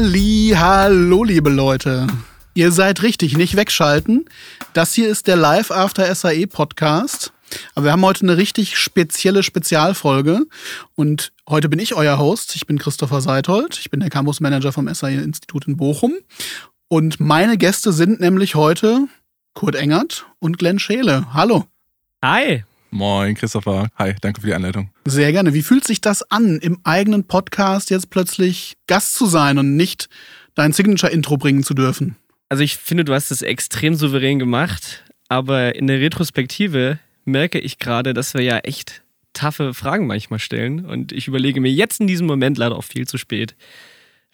Halli, hallo, liebe Leute. Ihr seid richtig, nicht wegschalten. Das hier ist der Live After SAE Podcast. Aber wir haben heute eine richtig spezielle Spezialfolge. Und heute bin ich euer Host. Ich bin Christopher Seithold. Ich bin der Campus Manager vom SAE Institut in Bochum. Und meine Gäste sind nämlich heute Kurt Engert und Glenn Scheele. Hallo. Hi. Moin, Christopher. Hi, danke für die Einleitung. Sehr gerne. Wie fühlt sich das an, im eigenen Podcast jetzt plötzlich Gast zu sein und nicht dein Signature-Intro bringen zu dürfen? Also ich finde, du hast es extrem souverän gemacht, aber in der Retrospektive merke ich gerade, dass wir ja echt taffe Fragen manchmal stellen und ich überlege mir jetzt in diesem Moment leider auch viel zu spät,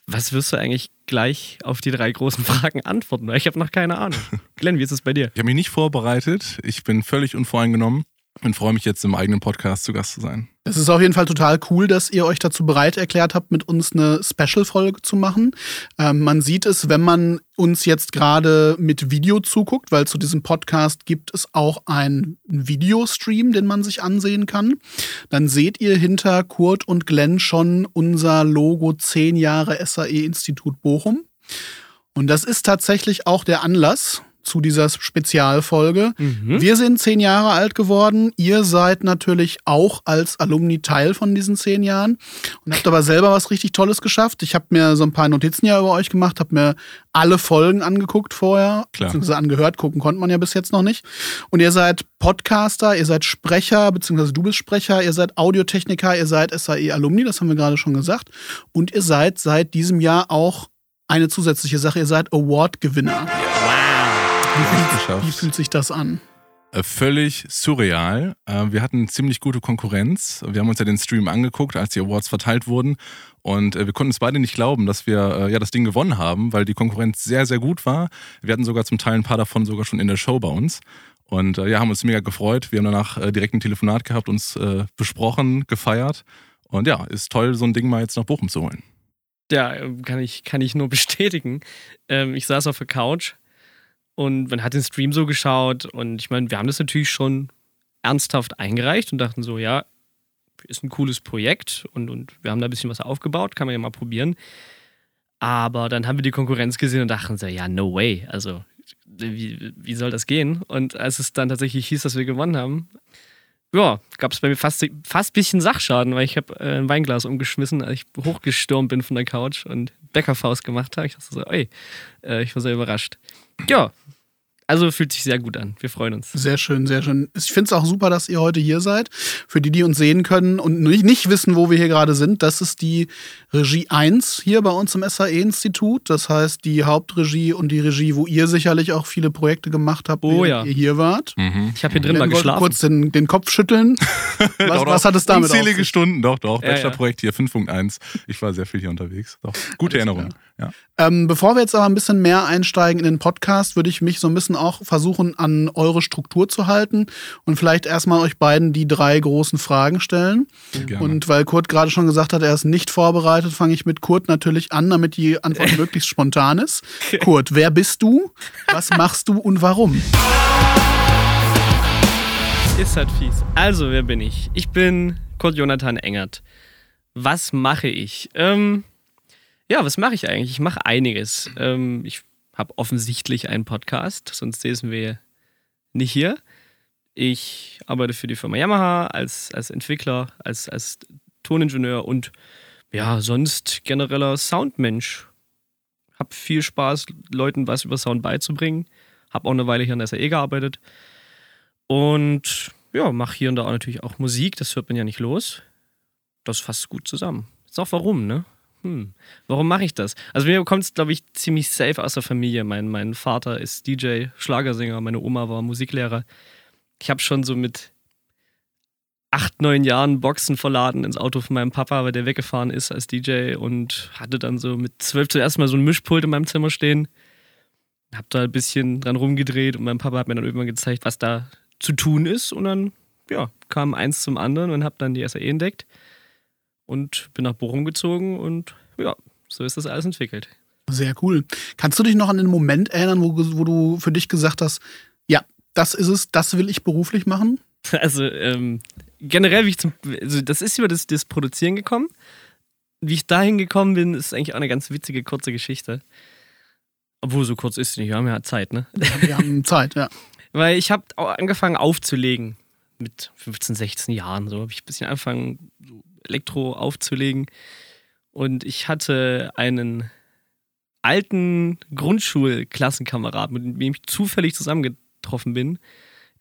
was wirst du eigentlich gleich auf die drei großen Fragen antworten? Ich habe noch keine Ahnung. Glenn, wie ist es bei dir? Ich habe mich nicht vorbereitet. Ich bin völlig unvoreingenommen und freue mich jetzt im eigenen Podcast zu Gast zu sein. Es ist auf jeden Fall total cool, dass ihr euch dazu bereit erklärt habt, mit uns eine Special-Folge zu machen. Ähm, man sieht es, wenn man uns jetzt gerade mit Video zuguckt, weil zu diesem Podcast gibt es auch einen Videostream, den man sich ansehen kann. Dann seht ihr hinter Kurt und Glenn schon unser Logo 10 Jahre SAE Institut Bochum. Und das ist tatsächlich auch der Anlass, zu dieser Spezialfolge. Mhm. Wir sind zehn Jahre alt geworden. Ihr seid natürlich auch als Alumni Teil von diesen zehn Jahren und habt aber selber was richtig Tolles geschafft. Ich habe mir so ein paar Notizen ja über euch gemacht, habe mir alle Folgen angeguckt vorher, Klar. beziehungsweise angehört. Gucken konnte man ja bis jetzt noch nicht. Und ihr seid Podcaster, ihr seid Sprecher, beziehungsweise du bist Sprecher, ihr seid Audiotechniker, ihr seid SAE-Alumni, das haben wir gerade schon gesagt. Und ihr seid seit diesem Jahr auch eine zusätzliche Sache, ihr seid Award-Gewinner. Wie fühlt, wie fühlt sich das an? Äh, völlig surreal. Äh, wir hatten ziemlich gute Konkurrenz. Wir haben uns ja den Stream angeguckt, als die Awards verteilt wurden. Und äh, wir konnten es beide nicht glauben, dass wir ja das Ding gewonnen haben, weil die Konkurrenz sehr, sehr gut war. Wir hatten sogar zum Teil ein paar davon sogar schon in der Show bei uns. Und ja, haben uns mega gefreut. Wir haben danach direkt ein Telefonat gehabt, uns besprochen, gefeiert. Und ja, ist toll, so ein Ding mal jetzt nach Bochum zu holen. Ja, kann ich, kann ich nur bestätigen. Ähm, ich saß auf der Couch und man hat den Stream so geschaut und ich meine, wir haben das natürlich schon ernsthaft eingereicht und dachten so, ja, ist ein cooles Projekt und, und wir haben da ein bisschen was aufgebaut, kann man ja mal probieren. Aber dann haben wir die Konkurrenz gesehen und dachten so, ja, no way. Also, wie, wie soll das gehen? Und als es dann tatsächlich hieß, dass wir gewonnen haben, ja, gab es bei mir fast, fast ein bisschen Sachschaden, weil ich habe äh, ein Weinglas umgeschmissen, als ich hochgestürmt bin von der Couch und Bäckerfaust gemacht habe. Ich dachte so, ey, äh, ich war sehr überrascht. Ja, also fühlt sich sehr gut an. Wir freuen uns. Sehr schön, sehr schön. Ich finde es auch super, dass ihr heute hier seid. Für die, die uns sehen können und nicht wissen, wo wir hier gerade sind, das ist die Regie 1 hier bei uns im SAE-Institut. Das heißt, die Hauptregie und die Regie, wo ihr sicherlich auch viele Projekte gemacht habt, oh, ja. ihr hier wart. Mhm. Ich habe hier drin mal geschlafen. kurz den, den Kopf schütteln. Was, doch, was hat es damit Unzählige Stunden, doch, doch. Ja, Bachelorprojekt ja. hier 5.1. Ich war sehr viel hier unterwegs. Doch. Gute Erinnerung. Ja. Ähm, bevor wir jetzt aber ein bisschen mehr einsteigen in den Podcast, würde ich mich so ein bisschen auch versuchen, an eure Struktur zu halten und vielleicht erstmal euch beiden die drei großen Fragen stellen. Gerne. Und weil Kurt gerade schon gesagt hat, er ist nicht vorbereitet, fange ich mit Kurt natürlich an, damit die Antwort möglichst spontan ist. Kurt, wer bist du? Was machst du und warum? Ist halt fies. Also, wer bin ich? Ich bin Kurt Jonathan Engert. Was mache ich? Ähm, ja, was mache ich eigentlich? Ich mache einiges. Ähm, ich habe offensichtlich einen Podcast, sonst säßen wir nicht hier. Ich arbeite für die Firma Yamaha als, als Entwickler, als, als Toningenieur und ja, sonst genereller Soundmensch. Hab viel Spaß, Leuten was über Sound beizubringen. Hab auch eine Weile hier in der SAE gearbeitet. Und ja, mache hier und da auch natürlich auch Musik, das hört man ja nicht los. Das fasst gut zusammen. Ist auch warum, ne? Hm, warum mache ich das? Also mir kommt es, glaube ich, ziemlich safe aus der Familie. Mein, mein Vater ist DJ, Schlagersänger, meine Oma war Musiklehrer. Ich habe schon so mit acht, neun Jahren Boxen verladen ins Auto von meinem Papa, weil der weggefahren ist als DJ und hatte dann so mit zwölf zuerst mal so ein Mischpult in meinem Zimmer stehen. Hab da ein bisschen dran rumgedreht und mein Papa hat mir dann irgendwann gezeigt, was da zu tun ist und dann ja, kam eins zum anderen und habe dann die SAE entdeckt und bin nach Bochum gezogen und ja, so ist das alles entwickelt. Sehr cool. Kannst du dich noch an den Moment erinnern, wo, wo du für dich gesagt hast, ja, das ist es, das will ich beruflich machen? Also ähm, generell, wie ich zum, also das ist über das, das Produzieren gekommen. wie ich dahin gekommen bin, ist eigentlich auch eine ganz witzige, kurze Geschichte. Obwohl, so kurz ist sie nicht. Wir haben ja Zeit, ne? Wir haben Zeit, ja. Weil ich habe angefangen aufzulegen. Mit 15, 16 Jahren. So habe ich ein bisschen angefangen, so Elektro aufzulegen. Und ich hatte einen alten Grundschulklassenkamerad, mit dem ich zufällig zusammengetroffen bin,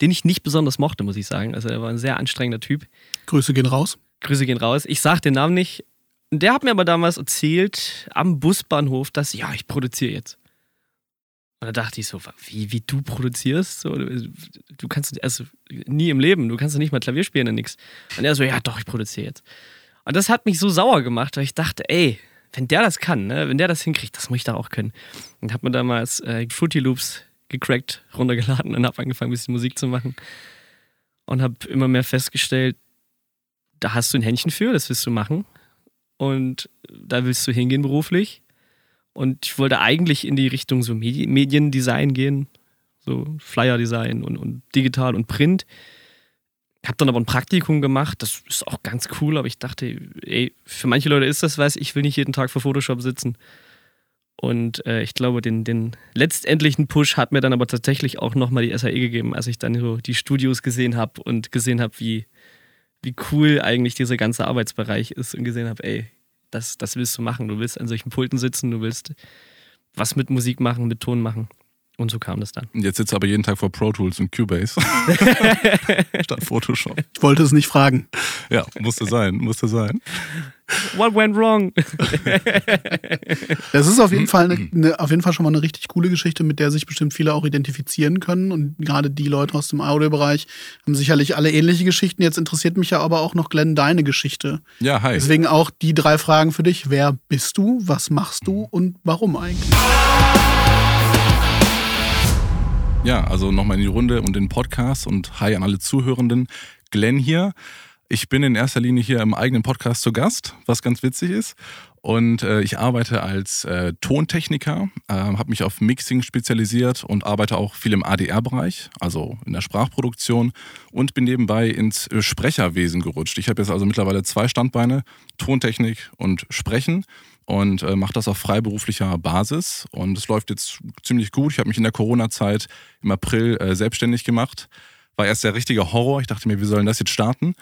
den ich nicht besonders mochte, muss ich sagen. Also er war ein sehr anstrengender Typ. Grüße gehen raus. Grüße gehen raus. Ich sag den Namen nicht. Der hat mir aber damals erzählt am Busbahnhof, dass ja, ich produziere jetzt. Und da dachte ich so, wie, wie du produzierst? So, du, du kannst also nie im Leben, du kannst nicht mal Klavier spielen und nix. Und er so, ja doch, ich produziere jetzt. Und das hat mich so sauer gemacht, weil ich dachte, ey, wenn der das kann, ne, wenn der das hinkriegt, das muss ich da auch können. Und hab mir damals äh, Fruity Loops gecrackt, runtergeladen und hab angefangen, ein bisschen Musik zu machen. Und hab immer mehr festgestellt, da hast du ein Händchen für, das willst du machen. Und da willst du hingehen beruflich. Und ich wollte eigentlich in die Richtung so Medi Mediendesign gehen, so Flyer-Design und, und digital und Print. Hab dann aber ein Praktikum gemacht, das ist auch ganz cool, aber ich dachte, ey, für manche Leute ist das was, ich will nicht jeden Tag vor Photoshop sitzen. Und äh, ich glaube, den, den letztendlichen Push hat mir dann aber tatsächlich auch nochmal die SAE gegeben, als ich dann so die Studios gesehen habe und gesehen habe, wie, wie cool eigentlich dieser ganze Arbeitsbereich ist und gesehen habe, ey, das, das willst du machen. Du willst an solchen Pulten sitzen, du willst was mit Musik machen, mit Ton machen. Und so kam das dann. Jetzt sitzt aber jeden Tag vor Pro Tools und Cubase statt Photoshop. Ich wollte es nicht fragen. Ja, musste sein, musste sein. What went wrong? Das ist auf jeden Fall eine, eine, auf jeden Fall schon mal eine richtig coole Geschichte, mit der sich bestimmt viele auch identifizieren können. Und gerade die Leute aus dem Audiobereich haben sicherlich alle ähnliche Geschichten. Jetzt interessiert mich ja aber auch noch, Glenn, deine Geschichte. Ja, hi. Deswegen auch die drei Fragen für dich. Wer bist du? Was machst du? Und warum eigentlich? Ja, also nochmal in die Runde und den Podcast und hi an alle Zuhörenden. Glenn hier. Ich bin in erster Linie hier im eigenen Podcast zu Gast, was ganz witzig ist. Und äh, ich arbeite als äh, Tontechniker, äh, habe mich auf Mixing spezialisiert und arbeite auch viel im ADR-Bereich, also in der Sprachproduktion und bin nebenbei ins äh, Sprecherwesen gerutscht. Ich habe jetzt also mittlerweile zwei Standbeine, Tontechnik und Sprechen und äh, mache das auf freiberuflicher Basis. Und es läuft jetzt ziemlich gut. Ich habe mich in der Corona-Zeit im April äh, selbstständig gemacht. War erst der richtige Horror. Ich dachte mir, wir sollen das jetzt starten.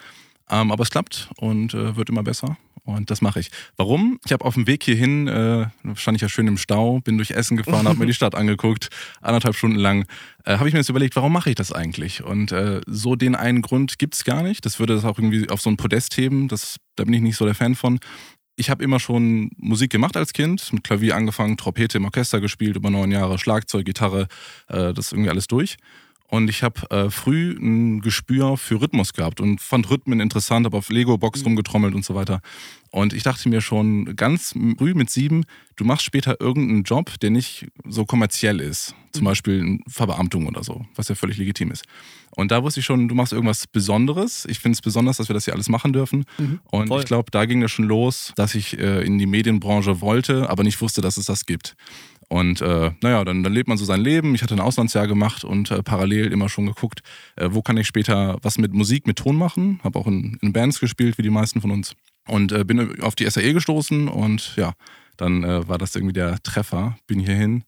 Ähm, aber es klappt und äh, wird immer besser. Und das mache ich. Warum? Ich habe auf dem Weg hierhin, äh, stand ich ja schön im Stau, bin durch Essen gefahren, habe mir die Stadt angeguckt, anderthalb Stunden lang. Äh, habe ich mir jetzt überlegt, warum mache ich das eigentlich? Und äh, so den einen Grund gibt es gar nicht. Das würde das auch irgendwie auf so ein Podest heben. Das, da bin ich nicht so der Fan von ich habe immer schon Musik gemacht als Kind, mit Klavier angefangen, Trompete im Orchester gespielt, über neun Jahre, Schlagzeug, Gitarre, äh, das irgendwie alles durch. Und ich habe äh, früh ein Gespür für Rhythmus gehabt und fand Rhythmen interessant, habe auf Lego-Box mhm. rumgetrommelt und so weiter. Und ich dachte mir schon ganz früh mit sieben, du machst später irgendeinen Job, der nicht so kommerziell ist. Zum mhm. Beispiel eine Verbeamtung oder so, was ja völlig legitim ist. Und da wusste ich schon, du machst irgendwas Besonderes. Ich finde es besonders, dass wir das hier alles machen dürfen. Mhm. Und Voll. ich glaube, da ging das schon los, dass ich äh, in die Medienbranche wollte, aber nicht wusste, dass es das gibt. Und äh, naja, dann, dann lebt man so sein Leben. Ich hatte ein Auslandsjahr gemacht und äh, parallel immer schon geguckt, äh, wo kann ich später was mit Musik, mit Ton machen. Habe auch in, in, Bands gespielt, wie die meisten von uns. Und äh, bin auf die SAE gestoßen und ja, dann äh, war das irgendwie der Treffer. Bin hierhin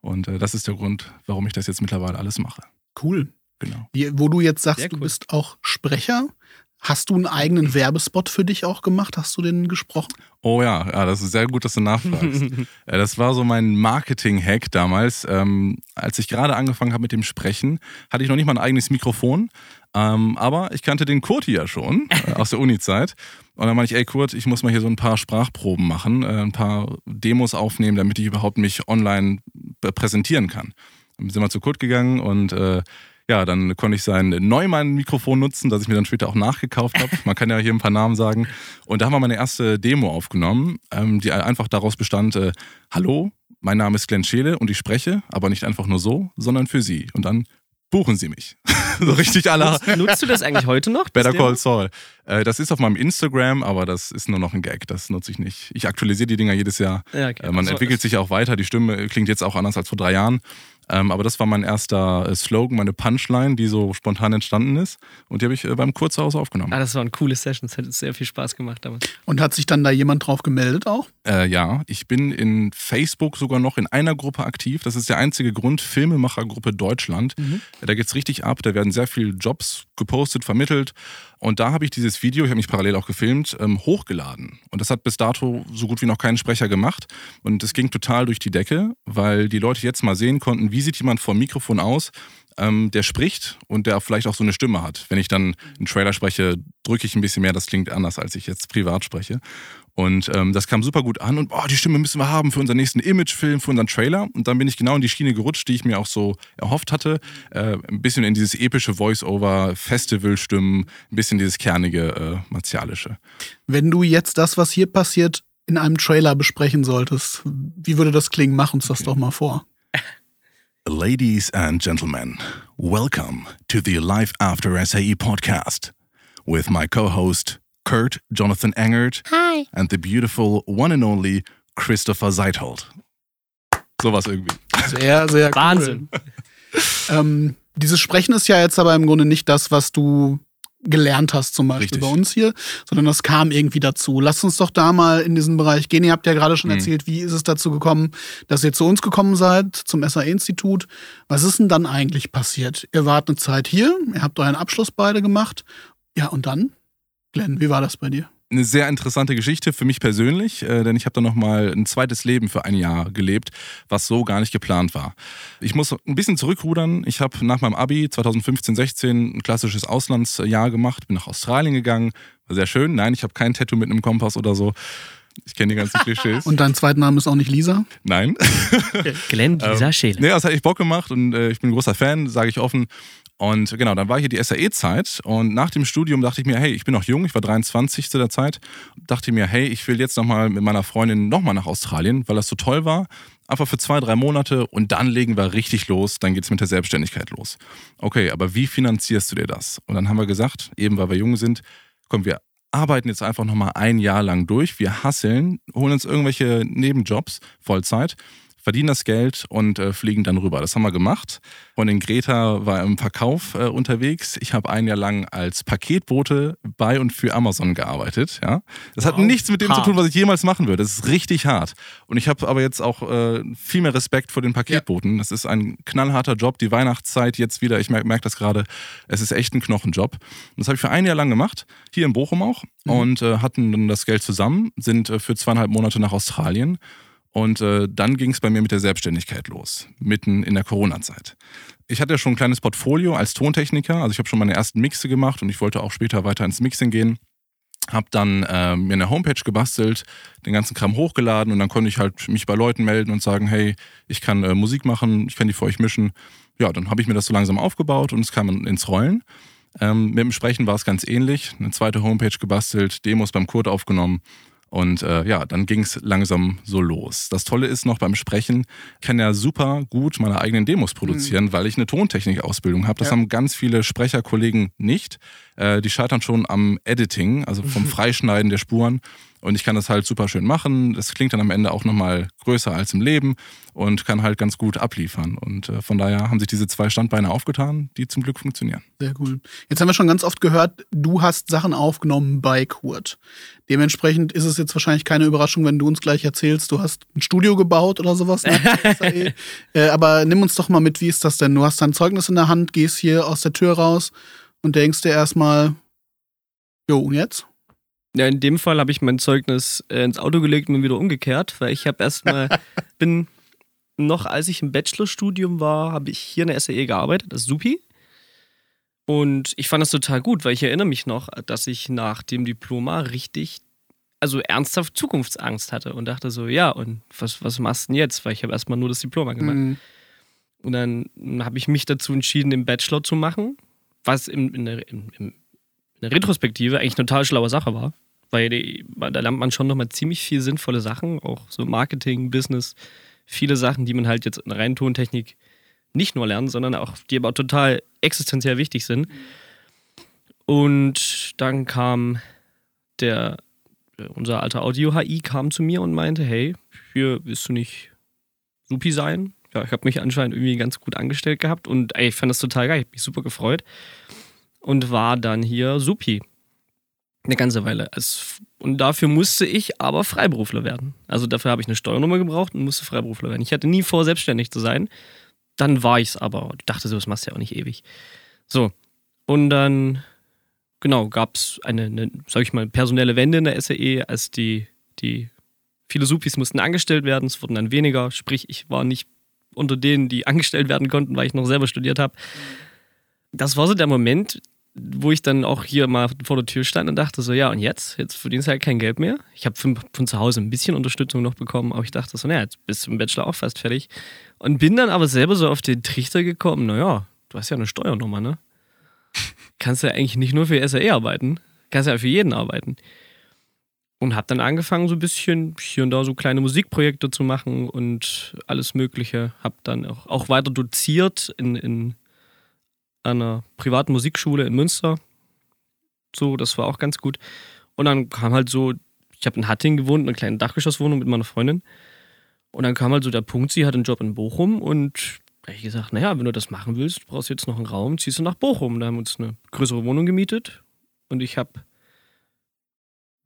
und äh, das ist der Grund, warum ich das jetzt mittlerweile alles mache. Cool. Genau. Wie, wo du jetzt sagst, cool. du bist auch Sprecher. Hast du einen eigenen Werbespot für dich auch gemacht? Hast du den gesprochen? Oh ja, ja das ist sehr gut, dass du nachfragst. das war so mein Marketing-Hack damals. Ähm, als ich gerade angefangen habe mit dem Sprechen, hatte ich noch nicht mal ein eigenes Mikrofon. Ähm, aber ich kannte den Kurt ja schon äh, aus der Uni-Zeit. Und dann meinte ich, ey Kurt, ich muss mal hier so ein paar Sprachproben machen, äh, ein paar Demos aufnehmen, damit ich überhaupt mich online präsentieren kann. Dann sind wir zu Kurt gegangen und äh, ja, dann konnte ich sein Neumann-Mikrofon nutzen, das ich mir dann später auch nachgekauft habe. Man kann ja hier ein paar Namen sagen. Und da haben wir meine erste Demo aufgenommen, ähm, die einfach daraus bestand, äh, hallo, mein Name ist Glenn Scheele und ich spreche, aber nicht einfach nur so, sondern für Sie. Und dann buchen Sie mich. so richtig aller. Nutzt du das eigentlich heute noch? Better Call Saul. Äh, das ist auf meinem Instagram, aber das ist nur noch ein Gag. Das nutze ich nicht. Ich aktualisiere die Dinger jedes Jahr. Ja, okay. äh, man also, entwickelt sich auch weiter. Die Stimme klingt jetzt auch anders als vor drei Jahren. Ähm, aber das war mein erster äh, Slogan, meine Punchline, die so spontan entstanden ist. Und die habe ich äh, beim Kurzhaus aufgenommen. Ah, das war eine coole Session. Es hat sehr viel Spaß gemacht damals. Und hat sich dann da jemand drauf gemeldet auch? Äh, ja, ich bin in Facebook sogar noch in einer Gruppe aktiv. Das ist der einzige Grund, Filmemachergruppe Deutschland. Mhm. Da geht's richtig ab. Da werden sehr viele Jobs gepostet, vermittelt. Und da habe ich dieses Video, ich habe mich parallel auch gefilmt, ähm, hochgeladen. Und das hat bis dato so gut wie noch kein Sprecher gemacht. Und es ging total durch die Decke, weil die Leute jetzt mal sehen konnten, wie sieht jemand vor dem Mikrofon aus, ähm, der spricht und der vielleicht auch so eine Stimme hat. Wenn ich dann einen Trailer spreche, drücke ich ein bisschen mehr, das klingt anders, als ich jetzt privat spreche. Und ähm, das kam super gut an und oh, die Stimme müssen wir haben für unseren nächsten Imagefilm, für unseren Trailer. Und dann bin ich genau in die Schiene gerutscht, die ich mir auch so erhofft hatte. Äh, ein bisschen in dieses epische Voice-Over, Festival-Stimmen, ein bisschen dieses kernige, äh, martialische. Wenn du jetzt das, was hier passiert, in einem Trailer besprechen solltest, wie würde das klingen? Mach uns das okay. doch mal vor. Ladies and gentlemen, welcome to the Life After SAE podcast with my co-host Kurt Jonathan Engert. Hi. And the beautiful one and only Christopher Seithold. Sowas irgendwie. Sehr, sehr cool. Wahnsinn. ähm, dieses Sprechen ist ja jetzt aber im Grunde nicht das, was du gelernt hast, zum Beispiel Richtig. bei uns hier, sondern das kam irgendwie dazu. Lass uns doch da mal in diesen Bereich gehen. Ihr habt ja gerade schon mhm. erzählt, wie ist es dazu gekommen, dass ihr zu uns gekommen seid, zum SAE-Institut. Was ist denn dann eigentlich passiert? Ihr wart eine Zeit hier, ihr habt euren Abschluss beide gemacht. Ja, und dann? Glenn, wie war das bei dir? Eine sehr interessante Geschichte für mich persönlich, äh, denn ich habe dann nochmal ein zweites Leben für ein Jahr gelebt, was so gar nicht geplant war. Ich muss ein bisschen zurückrudern. Ich habe nach meinem Abi 2015, 16 ein klassisches Auslandsjahr gemacht, bin nach Australien gegangen. War sehr schön. Nein, ich habe kein Tattoo mit einem Kompass oder so. Ich kenne die ganzen Klischees. Und dein zweiter Name ist auch nicht Lisa? Nein. Glenn Lisa ähm, Scheele. Nee, das hat echt Bock gemacht und äh, ich bin ein großer Fan, sage ich offen. Und genau, dann war hier die SAE-Zeit und nach dem Studium dachte ich mir, hey, ich bin noch jung, ich war 23 zu der Zeit, dachte mir, hey, ich will jetzt nochmal mit meiner Freundin nochmal nach Australien, weil das so toll war. Einfach für zwei, drei Monate und dann legen wir richtig los, dann geht es mit der Selbstständigkeit los. Okay, aber wie finanzierst du dir das? Und dann haben wir gesagt, eben weil wir jung sind, komm, wir arbeiten jetzt einfach nochmal ein Jahr lang durch, wir hasseln, holen uns irgendwelche Nebenjobs, Vollzeit verdienen das Geld und äh, fliegen dann rüber. Das haben wir gemacht. Und in Greta war im Verkauf äh, unterwegs. Ich habe ein Jahr lang als Paketbote bei und für Amazon gearbeitet. Ja, das wow. hat nichts mit dem hart. zu tun, was ich jemals machen würde. Das ist richtig hart. Und ich habe aber jetzt auch äh, viel mehr Respekt vor den Paketboten. Ja. Das ist ein knallharter Job. Die Weihnachtszeit jetzt wieder. Ich merke merk das gerade. Es ist echt ein Knochenjob. Und das habe ich für ein Jahr lang gemacht. Hier in Bochum auch. Mhm. Und äh, hatten dann das Geld zusammen. Sind äh, für zweieinhalb Monate nach Australien und äh, dann ging es bei mir mit der Selbstständigkeit los, mitten in der Corona-Zeit. Ich hatte ja schon ein kleines Portfolio als Tontechniker, also ich habe schon meine ersten Mixe gemacht und ich wollte auch später weiter ins Mixing gehen. Hab dann äh, mir eine Homepage gebastelt, den ganzen Kram hochgeladen und dann konnte ich halt mich bei Leuten melden und sagen, hey, ich kann äh, Musik machen, ich kann die für euch mischen. Ja, dann habe ich mir das so langsam aufgebaut und es kam ins Rollen. Ähm, mit dem Sprechen war es ganz ähnlich. Eine zweite Homepage gebastelt, Demos beim Kurt aufgenommen und äh, ja, dann ging es langsam so los. Das Tolle ist noch beim Sprechen, ich kann ja super gut meine eigenen Demos produzieren, mhm. weil ich eine Tontechnik-Ausbildung habe. Das ja. haben ganz viele Sprecherkollegen nicht. Äh, die scheitern schon am Editing, also vom Freischneiden der Spuren. Und ich kann das halt super schön machen. Das klingt dann am Ende auch nochmal größer als im Leben und kann halt ganz gut abliefern. Und äh, von daher haben sich diese zwei Standbeine aufgetan, die zum Glück funktionieren. Sehr cool. Jetzt haben wir schon ganz oft gehört, du hast Sachen aufgenommen bei Kurt. Dementsprechend ist es jetzt wahrscheinlich keine Überraschung, wenn du uns gleich erzählst, du hast ein Studio gebaut oder sowas. Ne? äh, aber nimm uns doch mal mit, wie ist das denn? Du hast dein Zeugnis in der Hand, gehst hier aus der Tür raus und denkst dir erstmal, jo, und jetzt? Ja, in dem Fall habe ich mein Zeugnis äh, ins Auto gelegt und wieder umgekehrt, weil ich habe erstmal, bin noch als ich im Bachelorstudium war, habe ich hier in der SAE gearbeitet, das Supi. Und ich fand das total gut, weil ich erinnere mich noch, dass ich nach dem Diploma richtig, also ernsthaft Zukunftsangst hatte und dachte so, ja, und was, was machst du denn jetzt? Weil ich habe erstmal nur das Diploma gemacht. Mhm. Und dann habe ich mich dazu entschieden, den Bachelor zu machen, was in, in, der, in, der Retrospektive eigentlich eine total schlaue Sache war. Weil die, da lernt man schon nochmal ziemlich viel sinnvolle Sachen, auch so Marketing, Business, viele Sachen, die man halt jetzt in rein Tontechnik nicht nur lernt, sondern auch, die aber total existenziell wichtig sind. Und dann kam der, unser alter Audio-HI kam zu mir und meinte, hey, hier willst du nicht Supi sein? ja, ich habe mich anscheinend irgendwie ganz gut angestellt gehabt und ey, ich fand das total geil. Ich habe mich super gefreut und war dann hier Supi. Eine ganze Weile. Und dafür musste ich aber Freiberufler werden. Also dafür habe ich eine Steuernummer gebraucht und musste Freiberufler werden. Ich hatte nie vor, selbstständig zu sein. Dann war ich es aber. Ich dachte so, das machst du ja auch nicht ewig. So. Und dann, genau, gab es eine, eine, sag ich mal, personelle Wende in der SAE, als die, die viele Supis mussten angestellt werden. Es wurden dann weniger. Sprich, ich war nicht unter denen, die angestellt werden konnten, weil ich noch selber studiert habe. Das war so der Moment, wo ich dann auch hier mal vor der Tür stand und dachte so, ja, und jetzt? Jetzt verdienst du halt kein Geld mehr. Ich habe von, von, zu Hause ein bisschen Unterstützung noch bekommen, aber ich dachte so, naja, jetzt bist du im Bachelor auch fast fertig. Und bin dann aber selber so auf den Trichter gekommen, naja, du hast ja eine Steuernummer, ne? Kannst ja eigentlich nicht nur für SAE arbeiten, kannst ja für jeden arbeiten. Und habe dann angefangen, so ein bisschen hier und da so kleine Musikprojekte zu machen und alles Mögliche. Habe dann auch, auch weiter doziert in, in einer privaten Musikschule in Münster. So, das war auch ganz gut. Und dann kam halt so, ich habe in Hatting gewohnt, in einer kleinen Dachgeschosswohnung mit meiner Freundin. Und dann kam halt so der Punkt, sie hat einen Job in Bochum und da habe ich gesagt, naja, wenn du das machen willst, brauchst du jetzt noch einen Raum, ziehst du nach Bochum. Da haben wir uns eine größere Wohnung gemietet und ich habe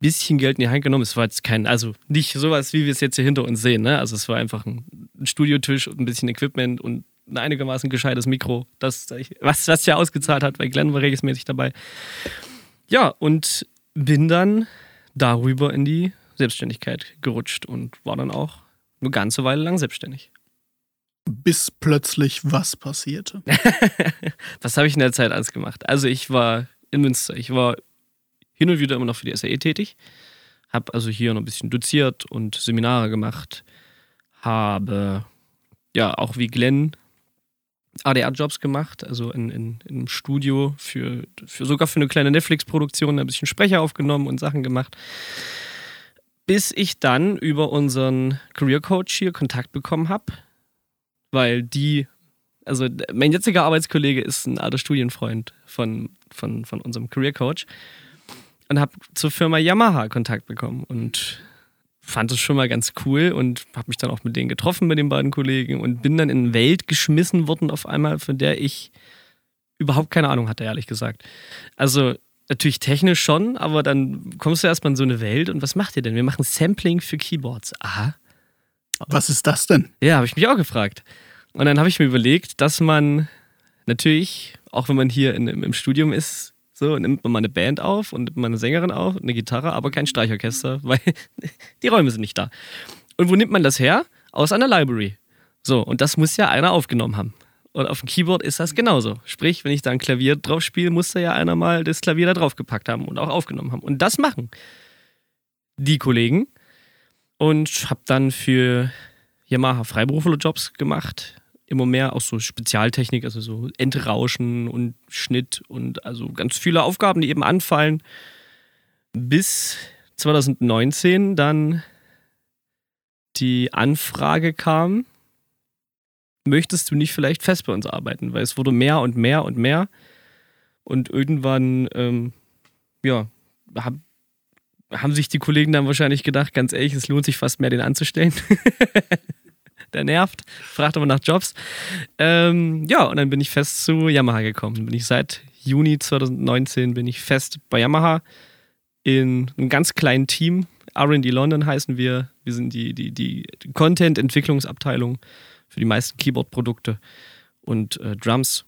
bisschen Geld in die Hand genommen. Es war jetzt kein, also nicht sowas, wie wir es jetzt hier hinter uns sehen. Ne? Also es war einfach ein Studiotisch und ein bisschen Equipment und ein einigermaßen gescheites Mikro, das, was das ja ausgezahlt hat, weil Glenn war regelmäßig dabei. Ja, und bin dann darüber in die Selbstständigkeit gerutscht und war dann auch eine ganze Weile lang selbstständig. Bis plötzlich was passierte? was habe ich in der Zeit alles gemacht? Also ich war in Münster, ich war hin und wieder immer noch für die SAE tätig, habe also hier noch ein bisschen doziert und Seminare gemacht, habe ja auch wie Glenn ADR-Jobs gemacht, also in, in, einem Studio für, für sogar für eine kleine Netflix-Produktion ein bisschen Sprecher aufgenommen und Sachen gemacht. Bis ich dann über unseren Career Coach hier Kontakt bekommen habe, weil die, also mein jetziger Arbeitskollege ist ein alter Studienfreund von, von, von unserem Career Coach und habe zur Firma Yamaha Kontakt bekommen und fand es schon mal ganz cool und habe mich dann auch mit denen getroffen, mit den beiden Kollegen und bin dann in eine Welt geschmissen worden auf einmal, von der ich überhaupt keine Ahnung hatte, ehrlich gesagt. Also natürlich technisch schon, aber dann kommst du erstmal in so eine Welt und was macht ihr denn? Wir machen Sampling für Keyboards. Aha. Was ist das denn? Ja, habe ich mich auch gefragt. Und dann habe ich mir überlegt, dass man natürlich, auch wenn man hier in, im Studium ist, so, nimmt man mal eine Band auf und nimmt mal eine Sängerin auf, eine Gitarre, aber kein Streichorchester, weil die Räume sind nicht da. Und wo nimmt man das her? Aus einer Library. So, und das muss ja einer aufgenommen haben. Und auf dem Keyboard ist das genauso. Sprich, wenn ich da ein Klavier drauf spiele, muss da ja einer mal das Klavier da drauf gepackt haben und auch aufgenommen haben. Und das machen die Kollegen. Und habe dann für Yamaha Freiberufler-Jobs gemacht immer mehr auch so Spezialtechnik, also so Entrauschen und Schnitt und also ganz viele Aufgaben, die eben anfallen. Bis 2019 dann die Anfrage kam, möchtest du nicht vielleicht fest bei uns arbeiten? Weil es wurde mehr und mehr und mehr. Und irgendwann, ähm, ja, hab, haben sich die Kollegen dann wahrscheinlich gedacht, ganz ehrlich, es lohnt sich fast mehr, den anzustellen. der nervt, fragt aber nach Jobs. Ähm, ja, und dann bin ich fest zu Yamaha gekommen. Bin ich seit Juni 2019 bin ich fest bei Yamaha in einem ganz kleinen Team. RD London heißen wir. Wir sind die, die, die Content-Entwicklungsabteilung für die meisten Keyboard-Produkte und äh, Drums.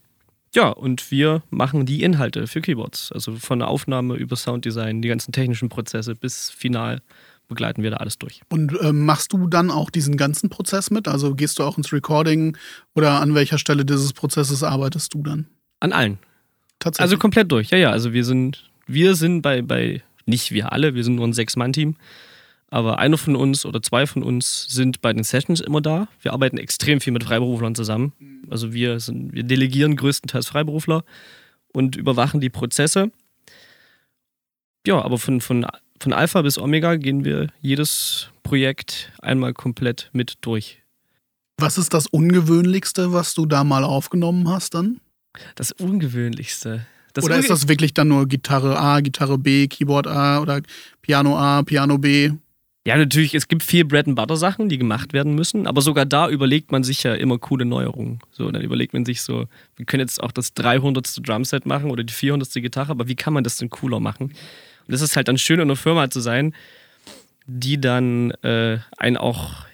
Ja, und wir machen die Inhalte für Keyboards. Also von der Aufnahme über Sounddesign, die ganzen technischen Prozesse bis final begleiten wir da alles durch. Und äh, machst du dann auch diesen ganzen Prozess mit? Also gehst du auch ins Recording oder an welcher Stelle dieses Prozesses arbeitest du dann? An allen. Tatsächlich. Also komplett durch, ja, ja. Also wir sind, wir sind bei, bei, nicht wir alle, wir sind nur ein Sechs-Mann-Team. Aber einer von uns oder zwei von uns sind bei den Sessions immer da. Wir arbeiten extrem viel mit Freiberuflern zusammen. Also wir, sind, wir delegieren größtenteils Freiberufler und überwachen die Prozesse. Ja, aber von, von von Alpha bis Omega gehen wir jedes Projekt einmal komplett mit durch. Was ist das Ungewöhnlichste, was du da mal aufgenommen hast dann? Das Ungewöhnlichste. Das oder ist das wirklich dann nur Gitarre A, Gitarre B, Keyboard A oder Piano A, Piano B? Ja, natürlich, es gibt viel Bread-and-Butter-Sachen, die gemacht werden müssen, aber sogar da überlegt man sich ja immer coole Neuerungen. So, dann überlegt man sich so, wir können jetzt auch das 300. Drumset machen oder die 400. Gitarre, aber wie kann man das denn cooler machen? Und das ist halt dann schön, in einer Firma zu sein, die dann äh, einen auch,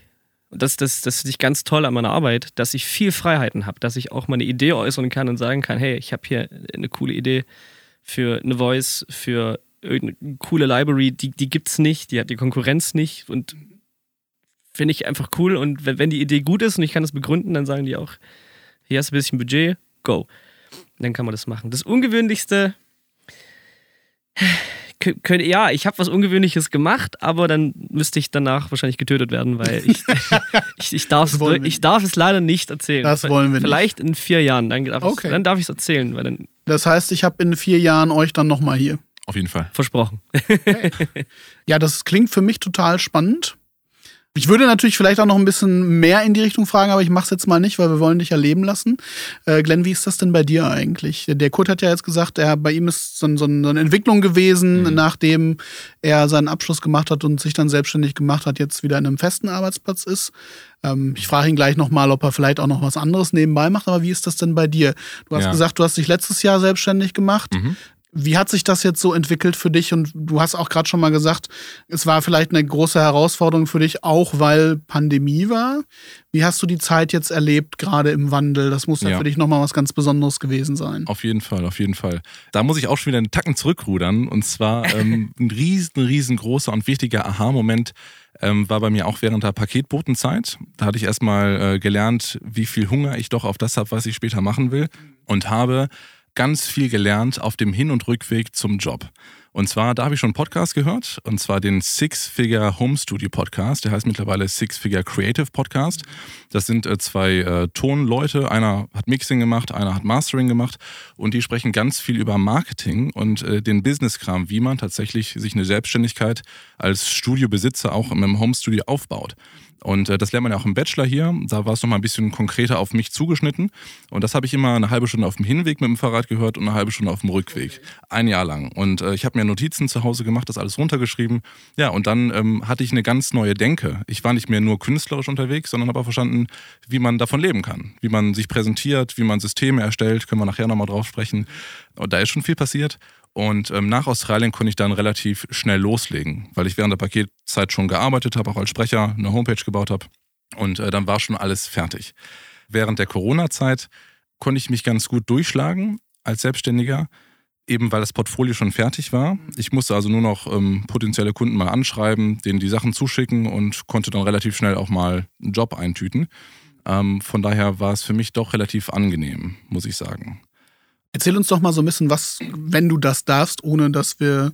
das, das, das finde ich ganz toll an meiner Arbeit, dass ich viel Freiheiten habe, dass ich auch mal eine Idee äußern kann und sagen kann, hey, ich habe hier eine coole Idee für eine Voice, für irgendeine coole Library, die, die es nicht, die hat die Konkurrenz nicht und finde ich einfach cool und wenn, wenn die Idee gut ist und ich kann das begründen, dann sagen die auch, hier hast du ein bisschen Budget, go. Dann kann man das machen. Das Ungewöhnlichste, könnte, ja, ich habe was Ungewöhnliches gemacht, aber dann müsste ich danach wahrscheinlich getötet werden, weil ich, ich, ich, darf es, ich darf es leider nicht erzählen. Das wollen wir Vielleicht nicht. in vier Jahren, dann darf okay. ich es erzählen. Weil dann das heißt, ich habe in vier Jahren euch dann nochmal hier. Auf jeden Fall. Versprochen. ja, das klingt für mich total spannend. Ich würde natürlich vielleicht auch noch ein bisschen mehr in die Richtung fragen, aber ich mache es jetzt mal nicht, weil wir wollen dich ja leben lassen. Äh, Glenn, wie ist das denn bei dir eigentlich? Der Kurt hat ja jetzt gesagt, er, bei ihm ist so, so, so eine Entwicklung gewesen, mhm. nachdem er seinen Abschluss gemacht hat und sich dann selbstständig gemacht hat, jetzt wieder in einem festen Arbeitsplatz ist. Ähm, ich frage ihn gleich nochmal, ob er vielleicht auch noch was anderes nebenbei macht, aber wie ist das denn bei dir? Du hast ja. gesagt, du hast dich letztes Jahr selbstständig gemacht. Mhm. Wie hat sich das jetzt so entwickelt für dich? Und du hast auch gerade schon mal gesagt, es war vielleicht eine große Herausforderung für dich, auch weil Pandemie war. Wie hast du die Zeit jetzt erlebt, gerade im Wandel? Das muss ja, ja für dich nochmal was ganz Besonderes gewesen sein. Auf jeden Fall, auf jeden Fall. Da muss ich auch schon wieder einen Tacken zurückrudern. Und zwar ähm, ein riesen, riesengroßer und wichtiger Aha-Moment ähm, war bei mir auch während der Paketbotenzeit. Da hatte ich erstmal äh, gelernt, wie viel Hunger ich doch auf das habe, was ich später machen will. Und habe ganz viel gelernt auf dem Hin- und Rückweg zum Job. Und zwar, da habe ich schon einen Podcast gehört, und zwar den Six-Figure Home Studio Podcast. Der heißt mittlerweile Six-Figure Creative Podcast. Das sind äh, zwei äh, Tonleute. Einer hat Mixing gemacht, einer hat Mastering gemacht. Und die sprechen ganz viel über Marketing und äh, den Business-Kram, wie man tatsächlich sich eine Selbstständigkeit als Studiobesitzer auch im Home Studio aufbaut. Und äh, das lernt man ja auch im Bachelor hier. Da war es nochmal ein bisschen konkreter auf mich zugeschnitten. Und das habe ich immer eine halbe Stunde auf dem Hinweg mit dem Fahrrad gehört und eine halbe Stunde auf dem Rückweg. Ein Jahr lang. Und äh, ich habe mir Notizen zu Hause gemacht, das alles runtergeschrieben. Ja, und dann ähm, hatte ich eine ganz neue Denke. Ich war nicht mehr nur künstlerisch unterwegs, sondern habe auch verstanden, wie man davon leben kann. Wie man sich präsentiert, wie man Systeme erstellt. Können wir nachher nochmal drauf sprechen. Und da ist schon viel passiert. Und ähm, nach Australien konnte ich dann relativ schnell loslegen, weil ich während der Paketzeit schon gearbeitet habe, auch als Sprecher eine Homepage gebaut habe. Und äh, dann war schon alles fertig. Während der Corona-Zeit konnte ich mich ganz gut durchschlagen als Selbstständiger, eben weil das Portfolio schon fertig war. Ich musste also nur noch ähm, potenzielle Kunden mal anschreiben, denen die Sachen zuschicken und konnte dann relativ schnell auch mal einen Job eintüten. Ähm, von daher war es für mich doch relativ angenehm, muss ich sagen. Erzähl uns doch mal so ein bisschen, was, wenn du das darfst, ohne dass wir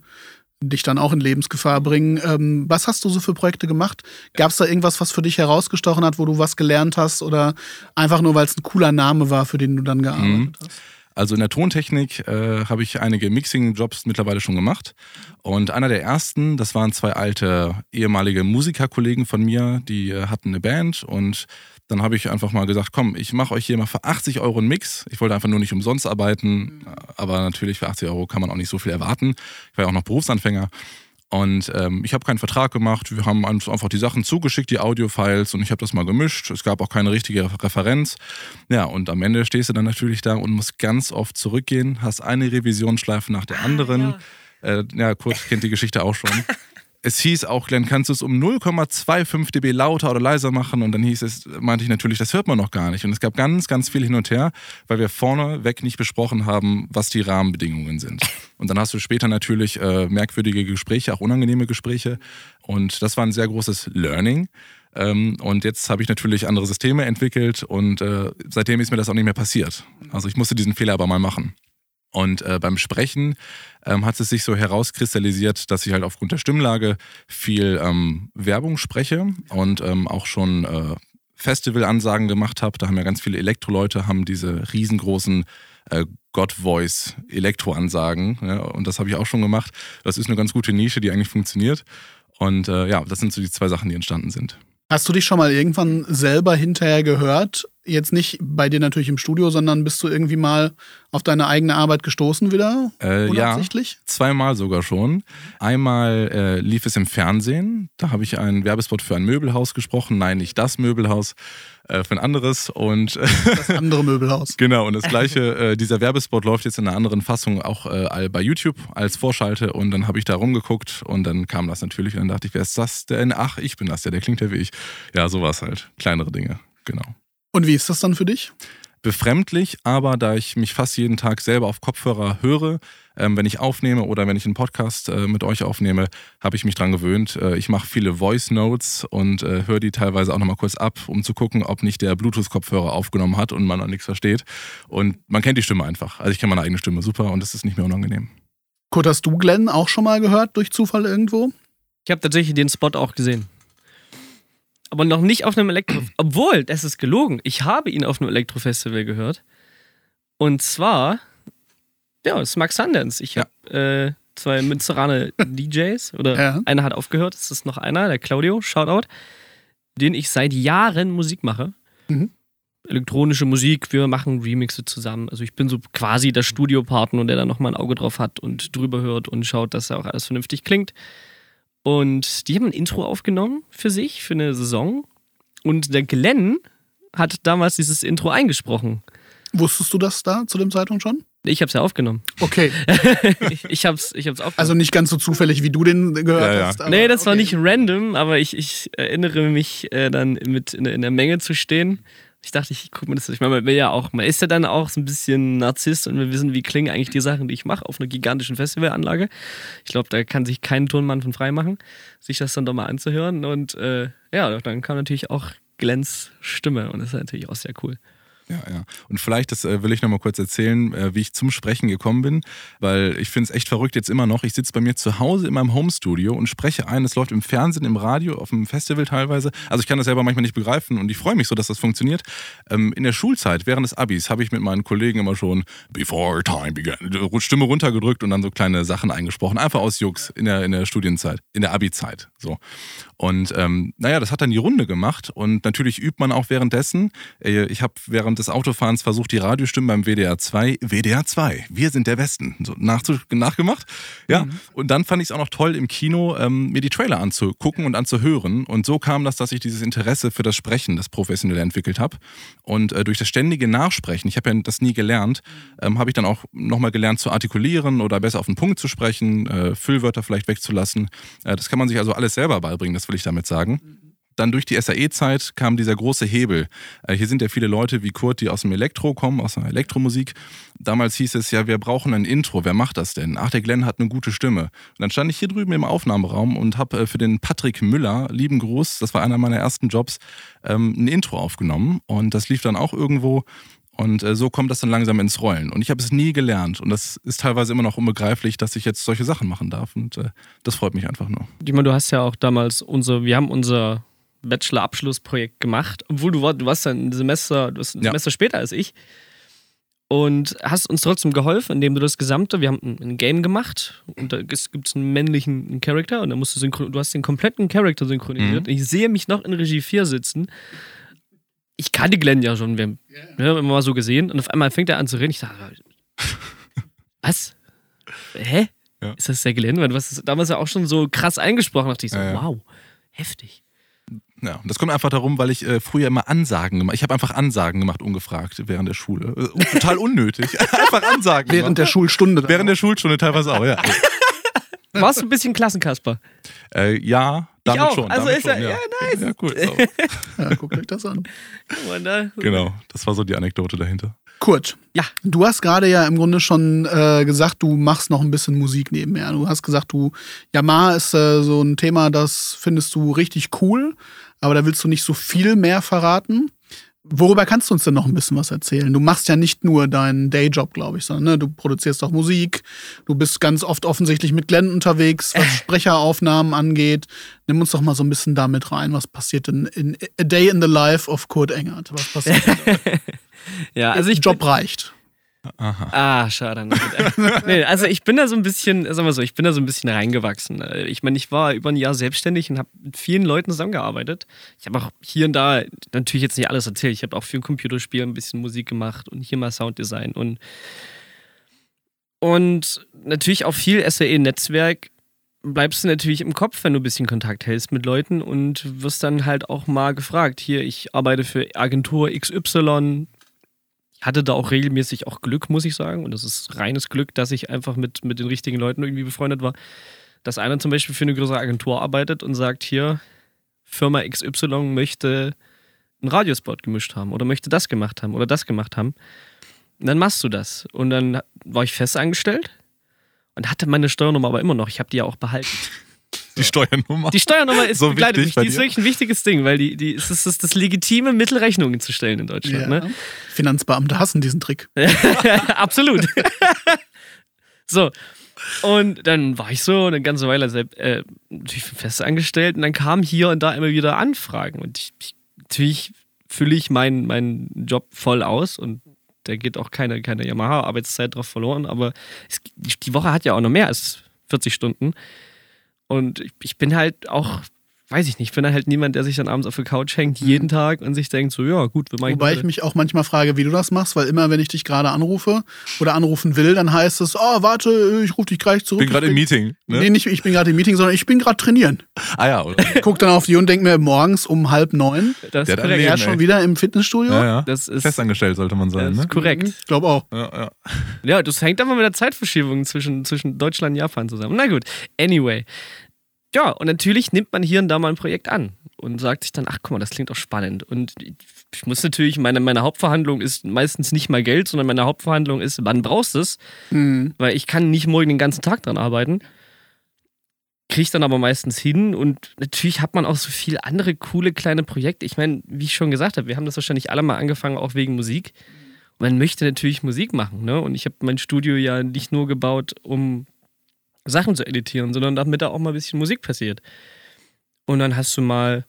dich dann auch in Lebensgefahr bringen. Ähm, was hast du so für Projekte gemacht? Gab es da irgendwas, was für dich herausgestochen hat, wo du was gelernt hast oder einfach nur, weil es ein cooler Name war, für den du dann gearbeitet mhm. hast? Also in der Tontechnik äh, habe ich einige Mixing-Jobs mittlerweile schon gemacht. Und einer der ersten, das waren zwei alte ehemalige Musikerkollegen von mir, die äh, hatten eine Band und dann habe ich einfach mal gesagt, komm, ich mache euch hier mal für 80 Euro einen Mix. Ich wollte einfach nur nicht umsonst arbeiten, aber natürlich für 80 Euro kann man auch nicht so viel erwarten. Ich war ja auch noch Berufsanfänger. Und ähm, ich habe keinen Vertrag gemacht. Wir haben einfach die Sachen zugeschickt, die Audiofiles, und ich habe das mal gemischt. Es gab auch keine richtige Referenz. Ja, und am Ende stehst du dann natürlich da und musst ganz oft zurückgehen, hast eine Revisionsschleife nach der anderen. Ah, ja. Äh, ja, Kurt kennt die Geschichte auch schon. es hieß auch, Glenn, kannst du es um 0,25 dB lauter oder leiser machen? Und dann hieß es, meinte ich natürlich, das hört man noch gar nicht. Und es gab ganz, ganz viel hin und her, weil wir vorneweg nicht besprochen haben, was die Rahmenbedingungen sind. Und dann hast du später natürlich äh, merkwürdige Gespräche, auch unangenehme Gespräche. Und das war ein sehr großes Learning. Ähm, und jetzt habe ich natürlich andere Systeme entwickelt und äh, seitdem ist mir das auch nicht mehr passiert. Also ich musste diesen Fehler aber mal machen. Und äh, beim Sprechen ähm, hat es sich so herauskristallisiert, dass ich halt aufgrund der Stimmlage viel ähm, Werbung spreche und ähm, auch schon äh, Festivalansagen gemacht habe. Da haben ja ganz viele Elektroleute, haben diese riesengroßen äh, God Voice Elektroansagen. Ja, und das habe ich auch schon gemacht. Das ist eine ganz gute Nische, die eigentlich funktioniert. Und äh, ja, das sind so die zwei Sachen, die entstanden sind. Hast du dich schon mal irgendwann selber hinterher gehört jetzt nicht bei dir natürlich im Studio, sondern bist du irgendwie mal auf deine eigene Arbeit gestoßen wieder? Äh, ja, zweimal sogar schon. Einmal äh, lief es im Fernsehen. Da habe ich einen Werbespot für ein Möbelhaus gesprochen. Nein, nicht das Möbelhaus, äh, für ein anderes. Und das andere Möbelhaus. genau, und das gleiche, äh, dieser Werbespot läuft jetzt in einer anderen Fassung auch äh, bei YouTube als Vorschalte. Und dann habe ich da rumgeguckt und dann kam das natürlich. Und dann dachte ich, wer ist das denn? Ach, ich bin das ja, der klingt ja wie ich. Ja, sowas halt. Kleinere Dinge, genau. Und wie ist das dann für dich? Befremdlich, aber da ich mich fast jeden Tag selber auf Kopfhörer höre, ähm, wenn ich aufnehme oder wenn ich einen Podcast äh, mit euch aufnehme, habe ich mich dran gewöhnt. Äh, ich mache viele Voice Notes und äh, höre die teilweise auch nochmal kurz ab, um zu gucken, ob nicht der Bluetooth-Kopfhörer aufgenommen hat und man noch nichts versteht. Und man kennt die Stimme einfach. Also ich kenne meine eigene Stimme super und es ist nicht mehr unangenehm. Kurt, hast du Glenn auch schon mal gehört durch Zufall irgendwo? Ich habe tatsächlich den Spot auch gesehen aber noch nicht auf einem Elektro. Obwohl, das ist gelogen. Ich habe ihn auf einem Elektrofestival gehört. Und zwar, ja, es ist Max Sundance. Ich habe äh, zwei Münsteraner DJs, oder ja. einer hat aufgehört, es ist noch einer, der Claudio, Shoutout, den ich seit Jahren Musik mache. Mhm. Elektronische Musik, wir machen Remixe zusammen. Also ich bin so quasi der Studiopartner, der da nochmal ein Auge drauf hat und drüber hört und schaut, dass da auch alles vernünftig klingt. Und die haben ein Intro aufgenommen für sich, für eine Saison. Und der Glenn hat damals dieses Intro eingesprochen. Wusstest du das da zu dem Zeitpunkt schon? Ich habe es ja aufgenommen. Okay. ich, ich habe es ich hab's aufgenommen. Also nicht ganz so zufällig, wie du den gehört ja, ja. hast. Aber, nee, das okay. war nicht random, aber ich, ich erinnere mich äh, dann mit in, in der Menge zu stehen ich dachte, ich gucke mir das. Ich meine, man will ja auch, man ist ja dann auch so ein bisschen Narzisst und wir wissen, wie klingen eigentlich die Sachen, die ich mache auf einer gigantischen Festivalanlage. Ich glaube, da kann sich kein Turnmann von frei machen, sich das dann doch mal anzuhören. Und äh, ja, dann kam natürlich auch Glens Stimme und das ist natürlich auch sehr cool. Ja, ja. Und vielleicht, das äh, will ich nochmal kurz erzählen, äh, wie ich zum Sprechen gekommen bin, weil ich finde es echt verrückt jetzt immer noch. Ich sitze bei mir zu Hause in meinem Homestudio und spreche ein. Es läuft im Fernsehen, im Radio, auf dem Festival teilweise. Also ich kann das selber manchmal nicht begreifen und ich freue mich so, dass das funktioniert. Ähm, in der Schulzeit, während des Abis, habe ich mit meinen Kollegen immer schon Before Time Began, Stimme runtergedrückt und dann so kleine Sachen eingesprochen. Einfach aus Jux in der, in der Studienzeit, in der Abi-Zeit. So. Und ähm, naja, das hat dann die Runde gemacht und natürlich übt man auch währenddessen. Äh, ich habe während des Autofahrens versucht, die Radiostimmen beim WDR 2, WDR 2, wir sind der Westen, so nachgemacht. Ja, mhm. und dann fand ich es auch noch toll im Kino, ähm, mir die Trailer anzugucken und anzuhören. Und so kam das, dass ich dieses Interesse für das Sprechen, das professionell entwickelt habe. Und äh, durch das ständige Nachsprechen, ich habe ja das nie gelernt, ähm, habe ich dann auch nochmal gelernt zu artikulieren oder besser auf den Punkt zu sprechen, äh, Füllwörter vielleicht wegzulassen. Äh, das kann man sich also alles selber beibringen. Das will ich damit sagen. Dann durch die SAE-Zeit kam dieser große Hebel. Äh, hier sind ja viele Leute wie Kurt, die aus dem Elektro kommen, aus der Elektromusik. Damals hieß es ja, wir brauchen ein Intro. Wer macht das denn? Ach, der Glenn hat eine gute Stimme. Und dann stand ich hier drüben im Aufnahmeraum und habe äh, für den Patrick Müller, lieben Gruß, das war einer meiner ersten Jobs, ähm, ein Intro aufgenommen. Und das lief dann auch irgendwo. Und äh, so kommt das dann langsam ins Rollen. Und ich habe es nie gelernt. Und das ist teilweise immer noch unbegreiflich, dass ich jetzt solche Sachen machen darf. Und das freut mich einfach nur. Meine, du hast ja auch damals unser, wir haben unser Bachelor-Abschlussprojekt gemacht, obwohl du, du warst dann ein Semester, du warst ein ja. Semester später als ich. Und hast uns trotzdem geholfen, indem du das gesamte, wir haben ein, Game gemacht und da gibt es einen männlichen Charakter und da musst du synchron, du hast den kompletten Charakter synchronisiert. Mhm. Ich sehe mich noch in Regie 4 sitzen ich kannte Glenn ja schon, wir haben yeah. immer mal so gesehen und auf einmal fängt er an zu reden. Ich dachte, was? Hä? Ja. Ist das der Glenn? Weil du hast damals ja auch schon so krass eingesprochen. Da dachte ich so, ja, ja. wow, heftig. Ja, das kommt einfach darum, weil ich äh, früher immer Ansagen gemacht Ich habe einfach Ansagen gemacht, ungefragt, während der Schule. Äh, total unnötig. einfach Ansagen. Während gemacht. der Schulstunde. Während der Schulstunde teilweise auch, ja. Warst du ein bisschen Klassenkasper? Äh, ja, damit ich auch. schon. Also ist er, ja. ja, nice. Ja, cool. So. ja, guckt euch das an. Genau, das war so die Anekdote dahinter. Kurt, ja. du hast gerade ja im Grunde schon äh, gesagt, du machst noch ein bisschen Musik nebenher. Du hast gesagt, du, Yamaha ist äh, so ein Thema, das findest du richtig cool, aber da willst du nicht so viel mehr verraten. Worüber kannst du uns denn noch ein bisschen was erzählen? Du machst ja nicht nur deinen Dayjob, glaube ich, sondern ne, du produzierst auch Musik. Du bist ganz oft offensichtlich mit Glenn unterwegs, was Sprecheraufnahmen angeht. Nimm uns doch mal so ein bisschen damit rein. Was passiert denn in A Day in the Life of Kurt Engert? Was passiert ja, also ich Job reicht. Aha. Ah, schade. nee, also ich bin da so ein bisschen, sagen wir so, ich bin da so ein bisschen reingewachsen. Ich meine, ich war über ein Jahr selbstständig und habe mit vielen Leuten zusammengearbeitet. Ich habe auch hier und da natürlich jetzt nicht alles erzählt. Ich habe auch für ein Computerspiel ein bisschen Musik gemacht und hier mal Sounddesign und und natürlich auch viel SAE-Netzwerk bleibst du natürlich im Kopf, wenn du ein bisschen Kontakt hältst mit Leuten und wirst dann halt auch mal gefragt. Hier, ich arbeite für Agentur XY, hatte da auch regelmäßig auch Glück, muss ich sagen. Und das ist reines Glück, dass ich einfach mit, mit den richtigen Leuten irgendwie befreundet war. Dass einer zum Beispiel für eine größere Agentur arbeitet und sagt, hier, Firma XY möchte einen Radiospot gemischt haben oder möchte das gemacht haben oder das gemacht haben. Und dann machst du das. Und dann war ich fest angestellt und hatte meine Steuernummer aber immer noch. Ich habe die ja auch behalten. Die Steuernummer. Die Steuernummer ist So begleitet wichtig Die ist wirklich ein wichtiges Ding, weil die, die es ist das, das legitime Mittel, Rechnungen zu stellen in Deutschland. Ja. Ne? Finanzbeamte hassen diesen Trick. Absolut. so. Und dann war ich so eine ganze Weile selbst, äh, natürlich fest angestellt und dann kamen hier und da immer wieder Anfragen. Und ich, ich, natürlich fülle ich meinen meinen Job voll aus und da geht auch keine, keine Yamaha-Arbeitszeit drauf verloren, aber es, die Woche hat ja auch noch mehr als 40 Stunden. Und ich, bin halt auch, weiß ich nicht, ich bin halt niemand, der sich dann abends auf der Couch hängt, jeden Tag und sich denkt, so, ja, gut, wir machen Wobei ich mich auch manchmal frage, wie du das machst, weil immer, wenn ich dich gerade anrufe oder anrufen will, dann heißt es, oh, warte, ich rufe dich gleich zurück. bin gerade Ich im Meeting. Ne? Nee, nicht ich bin gerade im Meeting, sondern ich bin gerade trainieren. Ah ja, oder? Guck dann auf die Uhr und denk mir, morgens um halb neun, das Der ist er schon wieder im Fitnessstudio. Ja, ja. Das ist, Festangestellt sollte man sein, das ne? ist korrekt. Ich glaube auch. Ja, ja. Ja, das hängt aber mit der Zeitverschiebung zwischen, zwischen Deutschland und Japan zusammen. Na gut, anyway. Ja, und natürlich nimmt man hier und da mal ein Projekt an und sagt sich dann, ach guck mal, das klingt doch spannend. Und ich muss natürlich, meine, meine Hauptverhandlung ist meistens nicht mal Geld, sondern meine Hauptverhandlung ist, wann brauchst du es? Hm. Weil ich kann nicht morgen den ganzen Tag dran arbeiten. Kriege ich dann aber meistens hin und natürlich hat man auch so viele andere coole kleine Projekte. Ich meine, wie ich schon gesagt habe, wir haben das wahrscheinlich alle mal angefangen, auch wegen Musik. Und man möchte natürlich Musik machen, ne? Und ich habe mein Studio ja nicht nur gebaut, um Sachen zu editieren, sondern damit da auch mal ein bisschen Musik passiert. Und dann hast du mal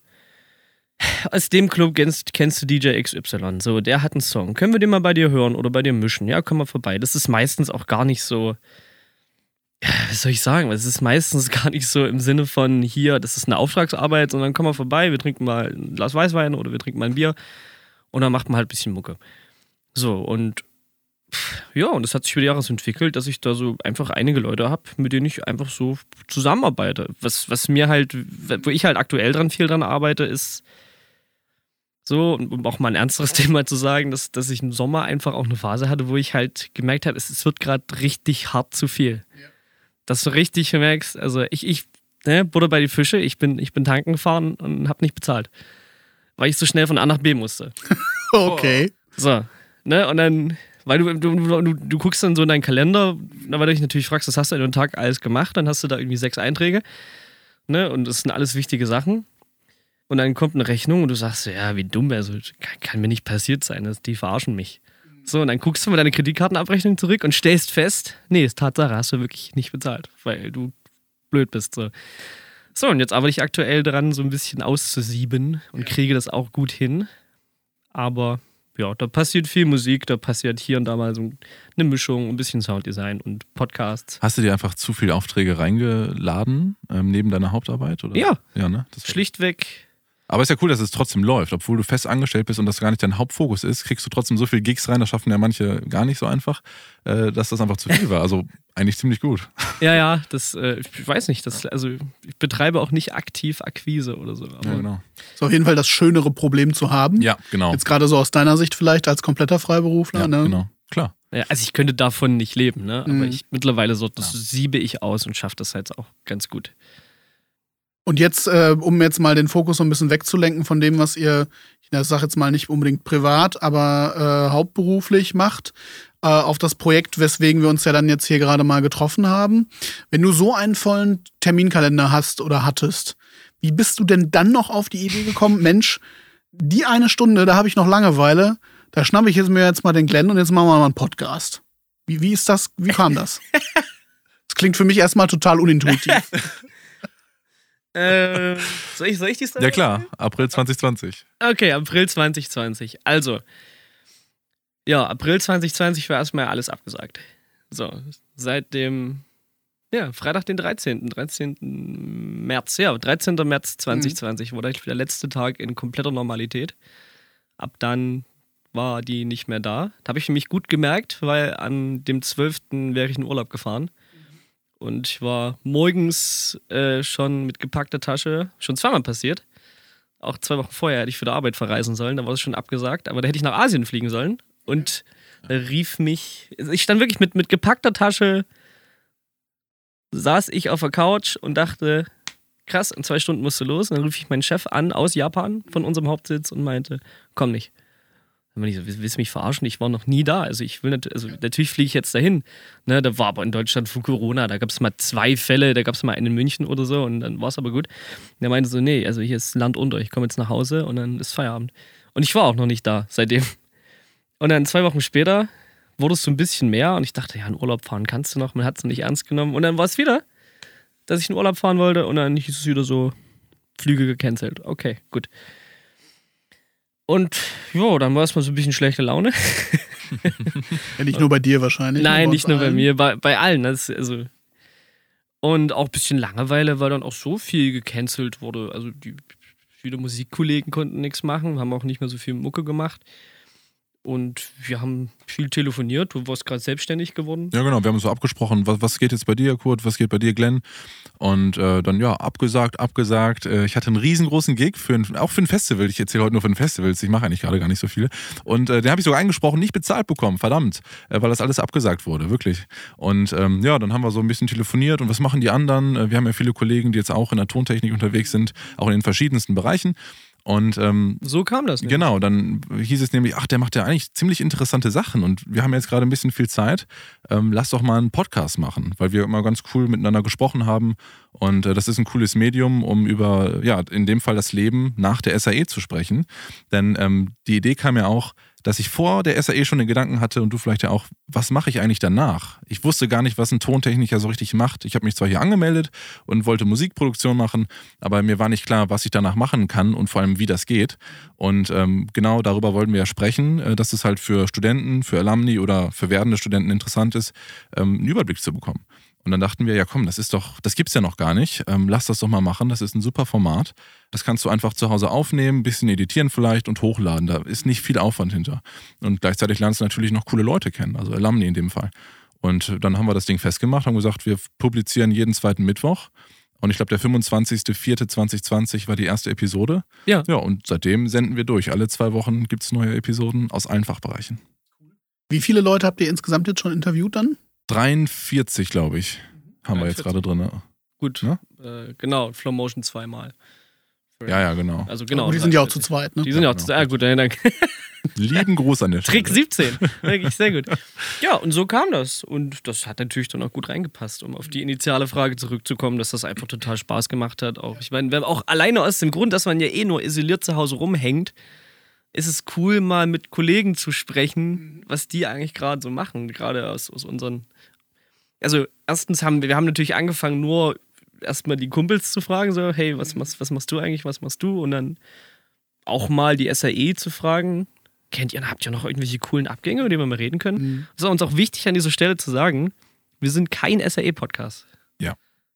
aus dem Club kennst, kennst du DJ XY. So, der hat einen Song. Können wir den mal bei dir hören oder bei dir mischen? Ja, komm mal vorbei. Das ist meistens auch gar nicht so. Ja, was soll ich sagen? Es ist meistens gar nicht so im Sinne von hier, das ist eine Auftragsarbeit, sondern komm mal vorbei, wir trinken mal ein Glas Weißwein oder wir trinken mal ein Bier und dann macht man halt ein bisschen Mucke. So, und ja, und es hat sich über die Jahre so entwickelt, dass ich da so einfach einige Leute habe, mit denen ich einfach so zusammenarbeite. Was, was mir halt, wo ich halt aktuell dran viel dran arbeite, ist so, um auch mal ein ernsteres Thema zu sagen, dass, dass ich im Sommer einfach auch eine Phase hatte, wo ich halt gemerkt habe, es, es wird gerade richtig hart zu viel. Dass du richtig merkst, also ich, ich, ne, Butter bei die Fische, ich bin, ich bin tanken gefahren und habe nicht bezahlt. Weil ich so schnell von A nach B musste. Okay. So, ne, und dann, weil du, du, du, du guckst dann so in deinen Kalender, weil du dich natürlich fragst, was hast du an dem Tag alles gemacht, dann hast du da irgendwie sechs Einträge, ne, und das sind alles wichtige Sachen. Und dann kommt eine Rechnung und du sagst, so, ja, wie dumm, also kann, kann mir nicht passiert sein, das, die verarschen mich. So, und dann guckst du mal deine Kreditkartenabrechnung zurück und stellst fest, nee, ist Tatsache, hast du wirklich nicht bezahlt, weil du blöd bist. So, so und jetzt arbeite ich aktuell daran, so ein bisschen auszusieben und kriege das auch gut hin. Aber ja, da passiert viel Musik, da passiert hier und da mal so eine Mischung, ein bisschen Sounddesign und Podcasts. Hast du dir einfach zu viele Aufträge reingeladen, ähm, neben deiner Hauptarbeit? Oder? Ja. Ja, ne? Das Schlichtweg Aber ist ja cool, dass es trotzdem läuft. Obwohl du fest angestellt bist und das gar nicht dein Hauptfokus ist, kriegst du trotzdem so viele Gigs rein, das schaffen ja manche gar nicht so einfach, äh, dass das einfach zu viel war. Also eigentlich ziemlich gut. Ja, ja, das, äh, ich weiß nicht, das, also ich betreibe auch nicht aktiv Akquise oder so. Aber Ja, genau. Ist auf jeden Fall das schönere Problem zu haben. Ja, genau. Jetzt gerade so aus deiner Sicht vielleicht als kompletter Freiberufler. Ja, ne? genau. Klar. Ja, also ich könnte davon nicht leben, ne? Aber Mhm. ich mittlerweile so, das siebe ich aus und schaffe das halt auch ganz gut. Und jetzt, äh, um jetzt mal den Fokus so ein bisschen wegzulenken von dem, was ihr, ich sage jetzt mal nicht unbedingt privat, aber äh, hauptberuflich macht, äh, auf das Projekt, weswegen wir uns ja dann jetzt hier gerade mal getroffen haben. Wenn du so einen vollen Terminkalender hast oder hattest, wie bist du denn dann noch auf die Idee gekommen, Mensch, die eine Stunde, da habe ich noch Langeweile, da schnappe ich jetzt mir jetzt mal den Glenn und jetzt machen wir mal einen Podcast. Wie, wie ist das, wie kam das? Das klingt für mich erstmal total unintuitiv. Äh, soll, ich, soll ich die Story Ja, klar. April 2020. Okay, April 2020. Also, ja, April 2020 war erstmal alles abgesagt. So, seit dem, ja, Freitag, den 13. 13. März, ja, 13. März 2020 mhm. wurde der letzte Tag in kompletter Normalität. Ab dann war die nicht mehr da. Da habe ich mich gut gemerkt, weil an dem 12. wäre ich in Urlaub gefahren. Und ich war morgens äh, schon mit gepackter Tasche, schon zweimal passiert. Auch zwei Wochen vorher hätte ich für die Arbeit verreisen sollen, da war es schon abgesagt, aber da hätte ich nach Asien fliegen sollen. Und da rief mich, ich stand wirklich mit, mit gepackter Tasche, saß ich auf der Couch und dachte, krass, in zwei Stunden musst du los. Und dann rief ich meinen Chef an aus Japan von unserem Hauptsitz und meinte, komm nicht. Dann bin ich so, willst du mich verarschen? Ich war noch nie da. Also ich will nicht, also natürlich fliege ich jetzt dahin. Ne, da war aber in Deutschland von Corona, da gab es mal zwei Fälle, da gab es mal einen in München oder so und dann war es aber gut. Und er meinte so, nee, also hier ist Land unter, ich komme jetzt nach Hause und dann ist Feierabend. Und ich war auch noch nicht da seitdem. Und dann zwei Wochen später wurde es so ein bisschen mehr und ich dachte, ja, in Urlaub fahren kannst du noch, man hat es nicht ernst genommen. Und dann war es wieder, dass ich in Urlaub fahren wollte und dann hieß es wieder so, Flüge gecancelt. Okay, gut. Und ja, dann war es mal so ein bisschen schlechte Laune. ja, nicht nur bei dir wahrscheinlich. Nein, nicht nur bei mir, bei, bei allen. Das, also. Und auch ein bisschen Langeweile, weil dann auch so viel gecancelt wurde. Also die, viele Musikkollegen konnten nichts machen, haben auch nicht mehr so viel Mucke gemacht. Und wir haben viel telefoniert. Du warst gerade selbstständig geworden. Ja, genau. Wir haben so abgesprochen, was, was geht jetzt bei dir, Kurt, was geht bei dir, Glenn? Und äh, dann, ja, abgesagt, abgesagt. Äh, ich hatte einen riesengroßen Gig, für ein, auch für ein Festival. Ich erzähle heute nur von Festivals. Ich mache eigentlich gerade gar nicht so viele. Und äh, den habe ich sogar eingesprochen, nicht bezahlt bekommen. Verdammt. Äh, weil das alles abgesagt wurde, wirklich. Und ähm, ja, dann haben wir so ein bisschen telefoniert. Und was machen die anderen? Äh, wir haben ja viele Kollegen, die jetzt auch in der Tontechnik unterwegs sind, auch in den verschiedensten Bereichen. Und ähm, so kam das. Nämlich. Genau, dann hieß es nämlich, ach, der macht ja eigentlich ziemlich interessante Sachen und wir haben jetzt gerade ein bisschen viel Zeit. Ähm, lass doch mal einen Podcast machen, weil wir immer ganz cool miteinander gesprochen haben und äh, das ist ein cooles Medium, um über, ja, in dem Fall das Leben nach der SAE zu sprechen. Denn ähm, die Idee kam ja auch, dass ich vor der SAE schon den Gedanken hatte und du vielleicht ja auch, was mache ich eigentlich danach? Ich wusste gar nicht, was ein Tontechniker so richtig macht. Ich habe mich zwar hier angemeldet und wollte Musikproduktion machen, aber mir war nicht klar, was ich danach machen kann und vor allem, wie das geht. Und ähm, genau darüber wollten wir ja sprechen, äh, dass es halt für Studenten, für Alumni oder für werdende Studenten interessant ist, ähm, einen Überblick zu bekommen. Und dann dachten wir, ja komm, das ist doch, das gibt's ja noch gar nicht. Ähm, lass das doch mal machen. Das ist ein super Format. Das kannst du einfach zu Hause aufnehmen, ein bisschen editieren vielleicht und hochladen. Da ist nicht viel Aufwand hinter. Und gleichzeitig lernst du natürlich noch coole Leute kennen, also Alumni in dem Fall. Und dann haben wir das Ding festgemacht, haben gesagt, wir publizieren jeden zweiten Mittwoch. Und ich glaube, der 25.04.2020 war die erste Episode. Ja. Ja, und seitdem senden wir durch. Alle zwei Wochen gibt es neue Episoden aus allen Fachbereichen. Wie viele Leute habt ihr insgesamt jetzt schon interviewt dann? 43, glaube ich, haben 43. wir jetzt gerade drin. Gut, ja? äh, genau, Flow Motion zweimal. Ja, ja, genau. Also genau. Und die sind ja auch zu zweit, ne? Die sind ja, auch genau. zu zweit. Ah, gut, dann, danke. Lieben Gruß an der Stelle. Trick 17. Wirklich sehr gut. Ja, und so kam das. Und das hat natürlich dann auch gut reingepasst, um auf die initiale Frage zurückzukommen, dass das einfach total Spaß gemacht hat. Auch, ich meine, auch alleine aus dem Grund, dass man ja eh nur isoliert zu Hause rumhängt, ist es cool, mal mit Kollegen zu sprechen, was die eigentlich gerade so machen. Gerade aus, aus unseren also erstens haben wir, wir haben natürlich angefangen, nur erstmal die Kumpels zu fragen, so, hey, was, was, was machst du eigentlich, was machst du? Und dann auch mal die SAE zu fragen, kennt ihr, habt ihr noch irgendwelche coolen Abgänge, über die wir mal reden können? Mhm. Das ist uns auch wichtig an dieser Stelle zu sagen, wir sind kein SAE-Podcast. Ja.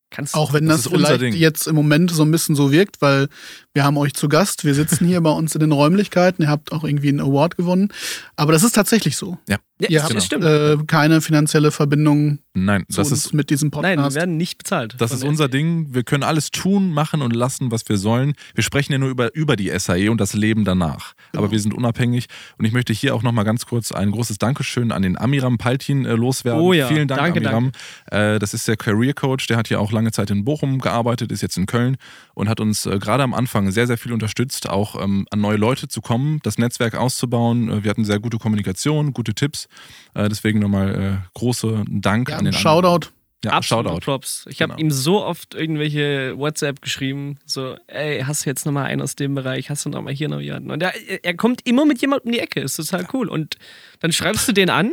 Kannst auch wenn das, das vielleicht jetzt im Moment so ein bisschen so wirkt, weil wir haben euch zu Gast, wir sitzen hier bei uns in den Räumlichkeiten, ihr habt auch irgendwie einen Award gewonnen, aber das ist tatsächlich so. Ja. Ja, Ihr habt stimmt. Äh, keine finanzielle Verbindung Nein, das ist mit diesem Podcast. Nein, wir werden nicht bezahlt. Das ist unser Ding. Wir können alles tun, machen und lassen, was wir sollen. Wir sprechen ja nur über, über die SAE und das Leben danach. Genau. Aber wir sind unabhängig. Und ich möchte hier auch nochmal ganz kurz ein großes Dankeschön an den Amiram Paltin äh, loswerden. Oh ja. Vielen Dank, danke, Amiram. Danke. Äh, das ist der Career Coach. Der hat ja auch lange Zeit in Bochum gearbeitet, ist jetzt in Köln und hat uns äh, gerade am Anfang sehr, sehr viel unterstützt, auch ähm, an neue Leute zu kommen, das Netzwerk auszubauen. Äh, wir hatten sehr gute Kommunikation, gute Tipps. Äh, deswegen nochmal äh, große Dank ja, an den Shoutout. Anderen. Ja, Absolute Shoutout. Props. Ich habe genau. ihm so oft irgendwelche WhatsApp geschrieben, so, ey, hast du jetzt nochmal einen aus dem Bereich, hast du nochmal hier noch jemanden? Und er, er kommt immer mit jemandem um die Ecke, ist total cool. Und dann schreibst du den an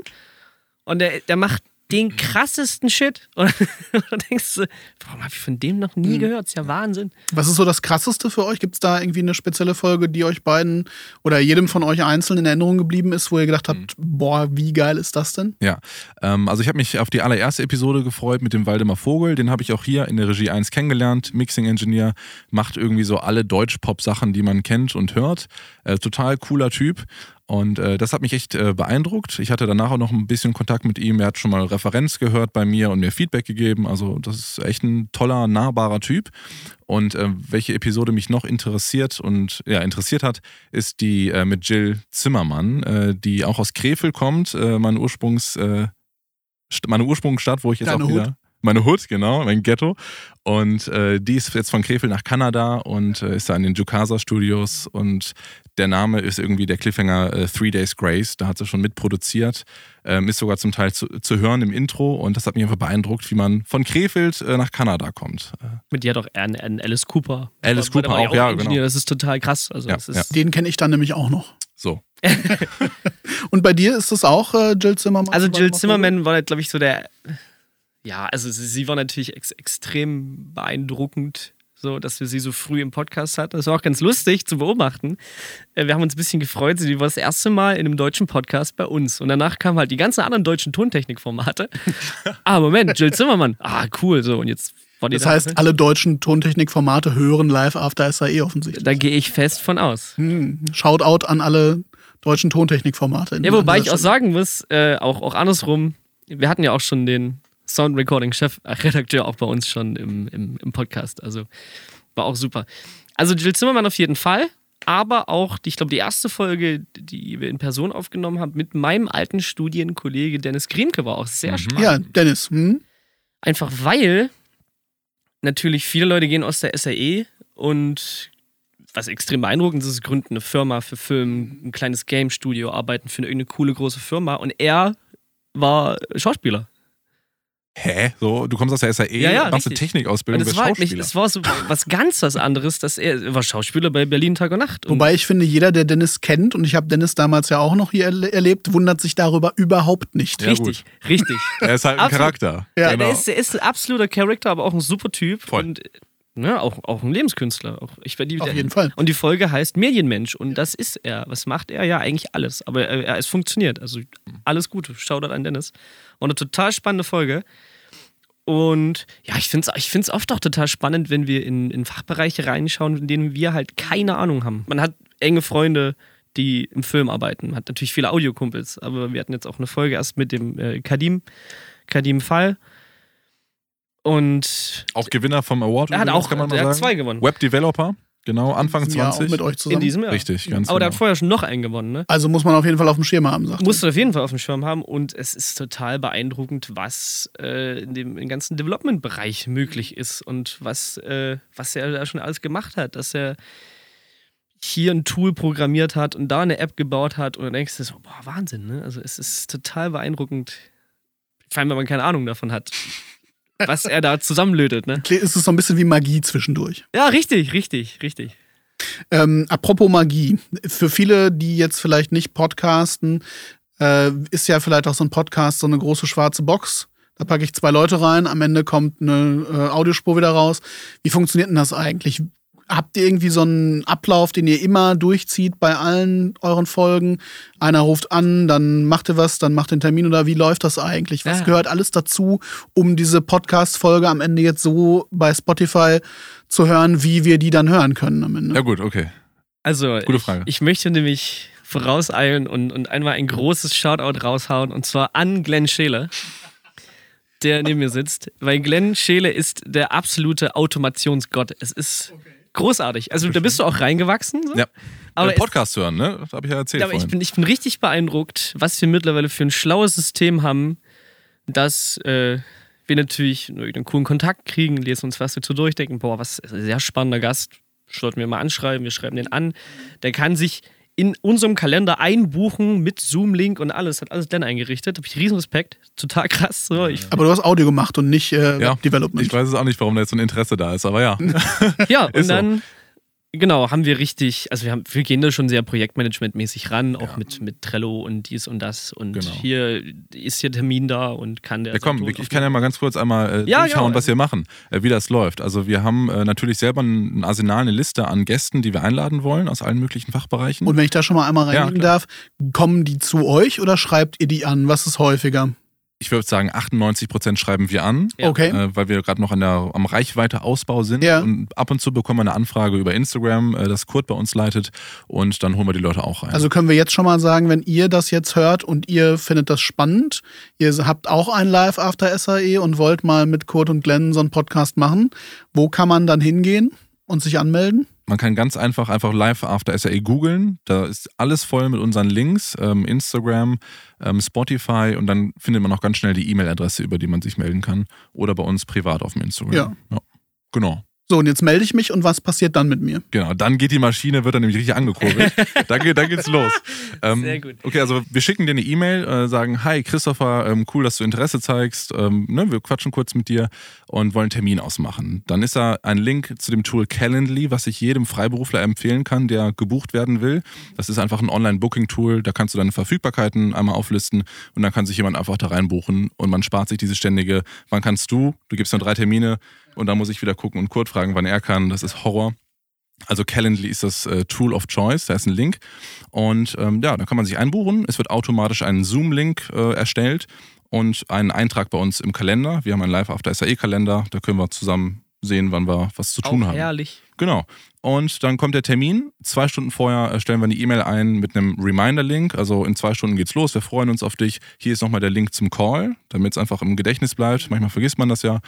und der, der macht den krassesten Shit. Und du denkst du, warum habe ich von dem noch nie gehört? Das ist ja Wahnsinn. Was ist so das Krasseste für euch? Gibt es da irgendwie eine spezielle Folge, die euch beiden oder jedem von euch einzeln in Erinnerung geblieben ist, wo ihr gedacht habt, boah, wie geil ist das denn? Ja, ähm, also ich habe mich auf die allererste Episode gefreut mit dem Waldemar Vogel. Den habe ich auch hier in der Regie 1 kennengelernt. Mixing Engineer macht irgendwie so alle Deutsch-Pop-Sachen, die man kennt und hört. Äh, total cooler Typ. Und äh, das hat mich echt äh, beeindruckt. Ich hatte danach auch noch ein bisschen Kontakt mit ihm. Er hat schon mal Referenz gehört bei mir und mir Feedback gegeben. Also das ist echt ein toller, nahbarer Typ. Und äh, welche Episode mich noch interessiert und ja interessiert hat, ist die äh, mit Jill Zimmermann, äh, die auch aus Krefeld kommt. Äh, meine Ursprungs äh, meine Ursprungsstadt, wo ich jetzt Deine auch wieder meine Hood, genau, mein Ghetto. Und äh, die ist jetzt von Krefeld nach Kanada und äh, ist da in den Jukasa Studios. Und der Name ist irgendwie der Cliffhanger äh, Three Days Grace. Da hat sie schon mitproduziert. Ähm, ist sogar zum Teil zu, zu hören im Intro. Und das hat mich einfach beeindruckt, wie man von Krefeld äh, nach Kanada kommt. Äh, Mit dir hat auch einen, einen Alice Cooper. Alice Cooper ja auch, ja, Ingenieur. genau. Das ist total krass. Also Ja, das ist, ja. Den kenne ich dann nämlich auch noch. so. Und bei dir ist es auch äh, Jill Zimmermann? Also Jill Zimmerman war, glaube ich, so der. Ja, also sie, sie war natürlich ex extrem beeindruckend, so dass wir sie so früh im Podcast hatten. Das war auch ganz lustig zu beobachten. Äh, Wir haben uns ein bisschen gefreut. Sie war das erste Mal in einem deutschen Podcast bei uns. Und danach kamen halt die ganzen anderen deutschen Tontechnikformate. ah, Moment, Jill Zimmermann. Ah, cool. So, und jetzt war die Das da- heißt, alle deutschen Tontechnikformate hören live After SAE offensichtlich. Da gehe ich fest von aus. Hm. Shoutout an alle deutschen Tontechnikformate. Ja, wobei ich auch sagen muss, äh, auch, auch andersrum, wir hatten ja auch schon den Sound Recording Chef, äh, Redakteur auch bei uns schon im, im, im Podcast. Also war auch super. Also Jill Zimmermann auf jeden Fall, aber auch, die, ich glaube, die erste Folge, die wir in Person aufgenommen haben, mit meinem alten Studienkollege Dennis Griemke war auch sehr spannend. Stelle. Ja, Dennis. Hm? Einfach weil natürlich viele Leute gehen aus der SAE und was extrem beeindruckend ist, ist, gründen eine Firma für Film, ein kleines Game-Studio, arbeiten für irgendeine coole große Firma und er war Schauspieler. Hä? So, du kommst aus der SAE, Ja, ja, machst eine. Technikausbildung, Und es war, halt Schauspieler. es war so was ganz was anderes, dass er, er war Schauspieler bei Berlin Tag und Nacht. Und Wobei ich finde, jeder, der Dennis kennt, und ich habe Dennis damals ja auch noch hier erle- erlebt, wundert sich darüber überhaupt nicht. Ja, richtig, richtig. Er ist halt ein Absolut. Charakter. Ja, Der genau. ist, der ist ein absoluter Charakter, aber auch ein super Typ. Voll. Und ne, auch, auch ein Lebenskünstler. Auch, ich, die, Auf jeden Fall. Und die Folge heißt Medienmensch. Und das ist er. Was macht er? Ja, eigentlich alles. Aber er, er, es funktioniert. Also alles Gute. Shoutout an Dennis. War eine total spannende Folge. Und ja, ich finde es ich find's oft auch total spannend, wenn wir in, in Fachbereiche reinschauen, in denen wir halt keine Ahnung haben. Man hat enge Freunde, die im Film arbeiten. Man hat natürlich viele Audiokumpels, aber wir hatten jetzt auch eine Folge erst mit dem äh, Kadim, Kadim Fall. Und Auch Gewinner vom Award. er hat auch kann man der hat zwei gewonnen. Web Developer, genau, Anfang Ja, auch 20. mit euch zusammen. In diesem Jahr. Richtig, ganz Aber der genau. hat vorher schon noch einen gewonnen, ne? Also muss man auf jeden Fall auf dem Schirm haben, sagt er. Musst du auf jeden Fall auf dem Schirm haben und es ist total beeindruckend, was äh, in dem im ganzen Development-Bereich möglich ist und was, äh, was er da schon alles gemacht hat, dass er hier ein Tool programmiert hat und da eine App gebaut hat und dann denkst du so, boah, Wahnsinn, ne? Also es ist total beeindruckend, vor allem wenn man keine Ahnung davon hat, was er da zusammenlötet, ne? Ist es so ein bisschen wie Magie zwischendurch. Ja, richtig, richtig, richtig. Ähm, apropos Magie. Für viele, die jetzt vielleicht nicht podcasten, äh, ist ja vielleicht auch so ein Podcast so eine große schwarze Box. Da packe ich zwei Leute rein, am Ende kommt eine äh, Audiospur wieder raus. Wie funktioniert denn das eigentlich? Habt ihr irgendwie so einen Ablauf, den ihr immer durchzieht bei allen euren Folgen? Einer ruft an, dann macht ihr was, dann macht den Termin oder wie läuft das eigentlich? Was Ja. gehört alles dazu, um diese Podcast-Folge am Ende jetzt so bei Spotify zu hören, wie wir die dann hören können am Ende? Ja, gut, okay. Also, Gute ich, Frage. ich möchte nämlich vorauseilen und, und einmal ein großes Shoutout raushauen und zwar an Glenn Scheele, der neben mir sitzt, weil Glenn Scheele ist der absolute Automationsgott. Es ist großartig. Also, da bist du auch reingewachsen. So. Ja. Aber äh, Podcast hören, ne? Das habe ich ja erzählt aber ich bin, ich bin richtig beeindruckt, was wir mittlerweile für ein schlaues System haben, dass äh, wir natürlich einen coolen Kontakt kriegen, lesen uns was dazu durch, denken, boah, was ein sehr spannender Gast, sollten wir mal anschreiben, wir schreiben den an. Der kann sich in unserem Kalender einbuchen mit Zoom-Link und alles, hat alles Glenn eingerichtet. Habe ich riesen Respekt, total krass. So. Ich, Aber du hast Audio gemacht und nicht äh, ja, Development. ich weiß es auch nicht, warum da jetzt so ein Interesse da ist, aber ja. ja, und Ist so. Genau, haben wir richtig, also wir, haben, wir gehen da schon sehr projektmanagementmäßig ran, auch Ja. mit, mit Trello und dies und das. Und Genau. hier ist hier Termin da und kann der. Ja, komm, ich ich kann ja mal ganz kurz einmal äh, Ja, durchschauen, ja. was wir machen, äh, wie das läuft. Also wir haben äh, natürlich selber ein Arsenal, eine Liste an Gästen, die wir einladen wollen aus allen möglichen Fachbereichen. Und wenn ich da schon mal einmal Ja, reingehen darf, kommen die zu euch oder schreibt ihr die an? Was ist häufiger? Ich würde sagen, 98 Prozent schreiben wir an. Ja. Okay. Äh, weil wir gerade noch an der, am Reichweite-Ausbau sind. Ja. Und ab und zu bekommen wir eine Anfrage über Instagram, äh, das Kurt bei uns leitet. Und dann holen wir die Leute auch rein. Also können wir jetzt schon mal sagen, wenn ihr das jetzt hört und ihr findet das spannend, ihr habt auch ein Live After SAE und wollt mal mit Kurt und Glenn so einen Podcast machen, wo kann man dann hingehen und sich anmelden? Man kann ganz einfach einfach live After SAE googeln. Da ist alles voll mit unseren Links, ähm, Instagram, ähm, Spotify und dann findet man auch ganz schnell die E-Mail-Adresse, über die man sich melden kann. Oder bei uns privat auf dem Instagram. Ja. Genau. So, und jetzt melde ich mich und was passiert dann mit mir? Genau, dann geht die Maschine, wird dann nämlich richtig angekurbelt. dann, geht, dann geht's los. Ähm, Sehr gut. Okay, also wir schicken dir eine E-Mail, äh, sagen, hi Christopher, ähm, cool, dass du Interesse zeigst. Ähm, ne, wir quatschen kurz mit dir und wollen einen Termin ausmachen. Dann ist da ein Link zu dem Tool Calendly, was ich jedem Freiberufler empfehlen kann, der gebucht werden will. Das ist einfach ein Online-Booking-Tool, da kannst du deine Verfügbarkeiten einmal auflisten und dann kann sich jemand einfach da reinbuchen und man spart sich diese ständige, wann kannst du? Du gibst nur drei Termine und dann muss ich wieder gucken und Kurt fragen, wann er kann. Das ist Horror. Also Calendly ist das äh, Tool of Choice, da ist ein Link. Und ähm, ja, da kann man sich einbuchen. Es wird automatisch ein Zoom-Link äh, erstellt und ein Eintrag bei uns im Kalender. Wir haben einen Live After SAE-Kalender, da können wir zusammen sehen, wann wir was zu tun Auch haben. herrlich. Genau. Und dann kommt der Termin. Zwei Stunden vorher äh, stellen wir eine E-Mail ein mit einem Reminder-Link. Also in zwei Stunden geht's los. Wir freuen uns auf dich. Hier ist nochmal der Link zum Call, damit es einfach im Gedächtnis bleibt. Manchmal vergisst man das ja.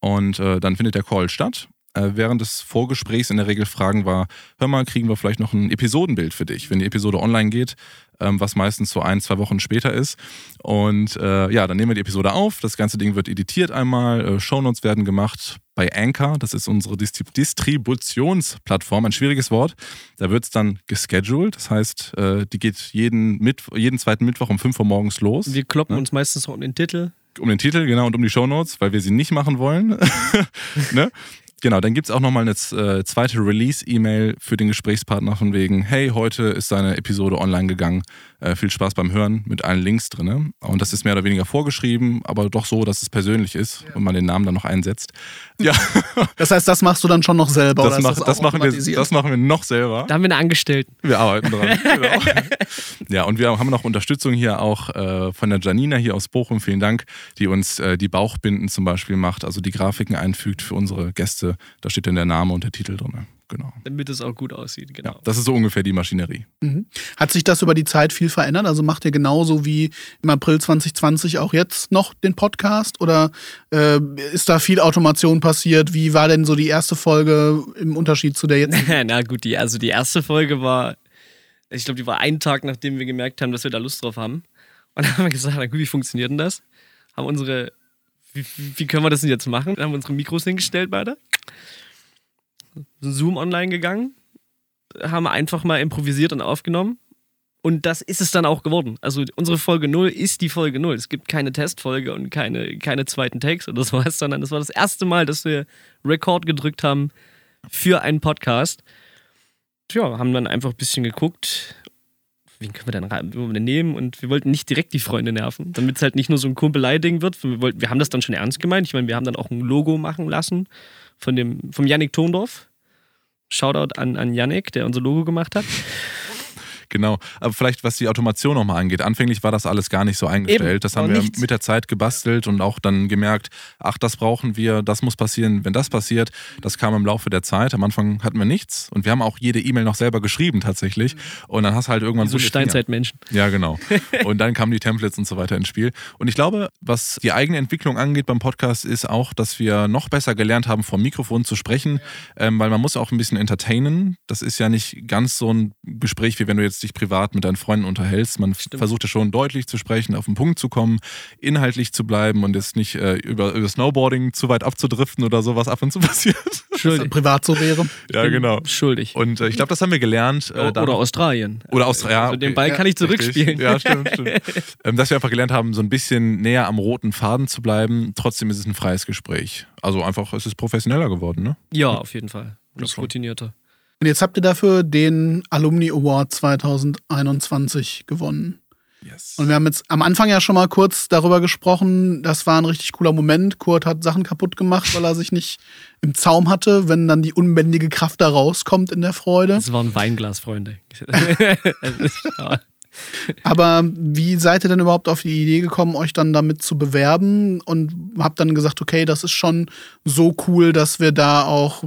Und äh, dann findet der Call statt. Äh, während des Vorgesprächs in der Regel fragen wir, hör mal, kriegen wir vielleicht noch ein Episodenbild für dich, wenn die Episode online geht, ähm, was meistens so ein, zwei Wochen später ist. Und äh, ja, dann nehmen wir die Episode auf. Das ganze Ding wird editiert einmal. Äh, Shownotes werden gemacht bei Anchor. Das ist unsere Distri Distributionsplattform. Ein schwieriges Wort. Da wird es dann gescheduled. Das heißt, äh, die geht jeden, Mittw jeden zweiten Mittwoch um 5 Uhr morgens los. Wir kloppen Ne? uns meistens auch um den Titel. Um den Titel, genau, und um die Shownotes, weil wir sie nicht machen wollen. ne? Genau, dann gibt es auch nochmal eine äh, zweite Release-E-Mail für den Gesprächspartner von wegen, hey, heute ist deine Episode online gegangen. Äh, viel Spaß beim Hören mit allen Links drin. Und das ist mehr oder weniger vorgeschrieben, aber doch so, dass es persönlich ist und man den Namen dann noch einsetzt. Ja, Das heißt, das machst du dann schon noch selber das, oder mach, ist das, das, machen wir, automatisiert? das machen wir noch selber. Da haben wir eine Angestellten. Wir arbeiten dran. genau. Ja, und wir haben noch Unterstützung hier auch äh, von der Janina hier aus Bochum. Vielen Dank, die uns äh, die Bauchbinden zum Beispiel macht, also die Grafiken einfügt für unsere Gäste. Da steht dann der Name und der Titel drin. Genau. Damit es auch gut aussieht, genau. Ja, das ist so ungefähr die Maschinerie. Mhm. Hat sich das über die Zeit viel verändert? Also macht ihr genauso wie im April 2020 auch jetzt noch den Podcast? Oder äh, ist da viel Automation passiert? Wie war denn so die erste Folge im Unterschied zu der jetzt? Na gut, die, also die erste Folge war, ich glaube, die war einen Tag, nachdem wir gemerkt haben, dass wir da Lust drauf haben. Und dann haben wir gesagt, na gut, wie funktioniert denn das? Haben unsere, wie, wie können wir das denn jetzt machen? Dann haben wir unsere Mikros hingestellt beide. Zoom online gegangen, haben einfach mal improvisiert und aufgenommen. Und das ist es dann auch geworden. Also unsere Folge 0 ist die Folge 0. Es gibt keine Testfolge und keine, keine zweiten Takes oder sowas, sondern es war das erste Mal, dass wir Record gedrückt haben für einen Podcast. Tja, haben dann einfach ein bisschen geguckt, wen können wir denn, wen wir denn nehmen und wir wollten nicht direkt die Freunde nerven, damit es halt nicht nur so ein Kumpelei-Ding wird. Wir, wollten, wir haben das dann schon ernst gemeint. Ich meine, wir haben dann auch ein Logo machen lassen von dem, vom Yannick Thondorf. Shoutout an, an Yannick, der unser Logo gemacht hat. Genau. Aber vielleicht, was die Automation nochmal angeht. Anfänglich war das alles gar nicht so eingestellt. Eben, das haben wir mit der Zeit gebastelt und auch dann gemerkt, ach, das brauchen wir, das muss passieren, wenn das passiert. Das kam im Laufe der Zeit. Am Anfang hatten wir nichts und wir haben auch jede E-Mail noch selber geschrieben tatsächlich. Und dann hast du halt irgendwann So Finger. Steinzeitmenschen. Ja, genau. Und dann kamen die Templates und so weiter ins Spiel. Und ich glaube, was die eigene Entwicklung angeht beim Podcast, ist auch, dass wir noch besser gelernt haben, vom Mikrofon zu sprechen, ähm, weil man muss auch ein bisschen entertainen. Das ist ja nicht ganz so ein Gespräch, wie wenn du jetzt dich privat mit deinen Freunden unterhältst. Man Stimmt. versucht ja schon deutlich zu sprechen, auf den Punkt zu kommen, inhaltlich zu bleiben und jetzt nicht äh, über, über Snowboarding zu weit abzudriften oder sowas ab und zu passiert. Schuldig. privat so wäre. ja, genau. Schuldig. Und äh, ich glaube, das haben wir gelernt. Äh, oder Australien. oder Australien. Also den Ball kann ich zurückspielen. Richtig. Ja, stimmt, stimmt. ähm, dass wir einfach gelernt haben, so ein bisschen näher am roten Faden zu bleiben. Trotzdem ist es ein freies Gespräch. Also einfach, es ist professioneller geworden, ne? Ja, auf jeden Fall. Schon. routinierter. Und jetzt habt ihr dafür den Alumni Award 2021 gewonnen. Yes. Und wir haben jetzt am Anfang ja schon mal kurz darüber gesprochen. Das war ein richtig cooler Moment. Kurt hat Sachen kaputt gemacht, weil er sich nicht im Zaum hatte, wenn dann die unbändige Kraft da rauskommt in der Freude. Das war ein Weinglas, Freunde. Aber wie seid ihr denn überhaupt auf die Idee gekommen, euch dann damit zu bewerben und habt dann gesagt, okay, das ist schon so cool, dass wir da auch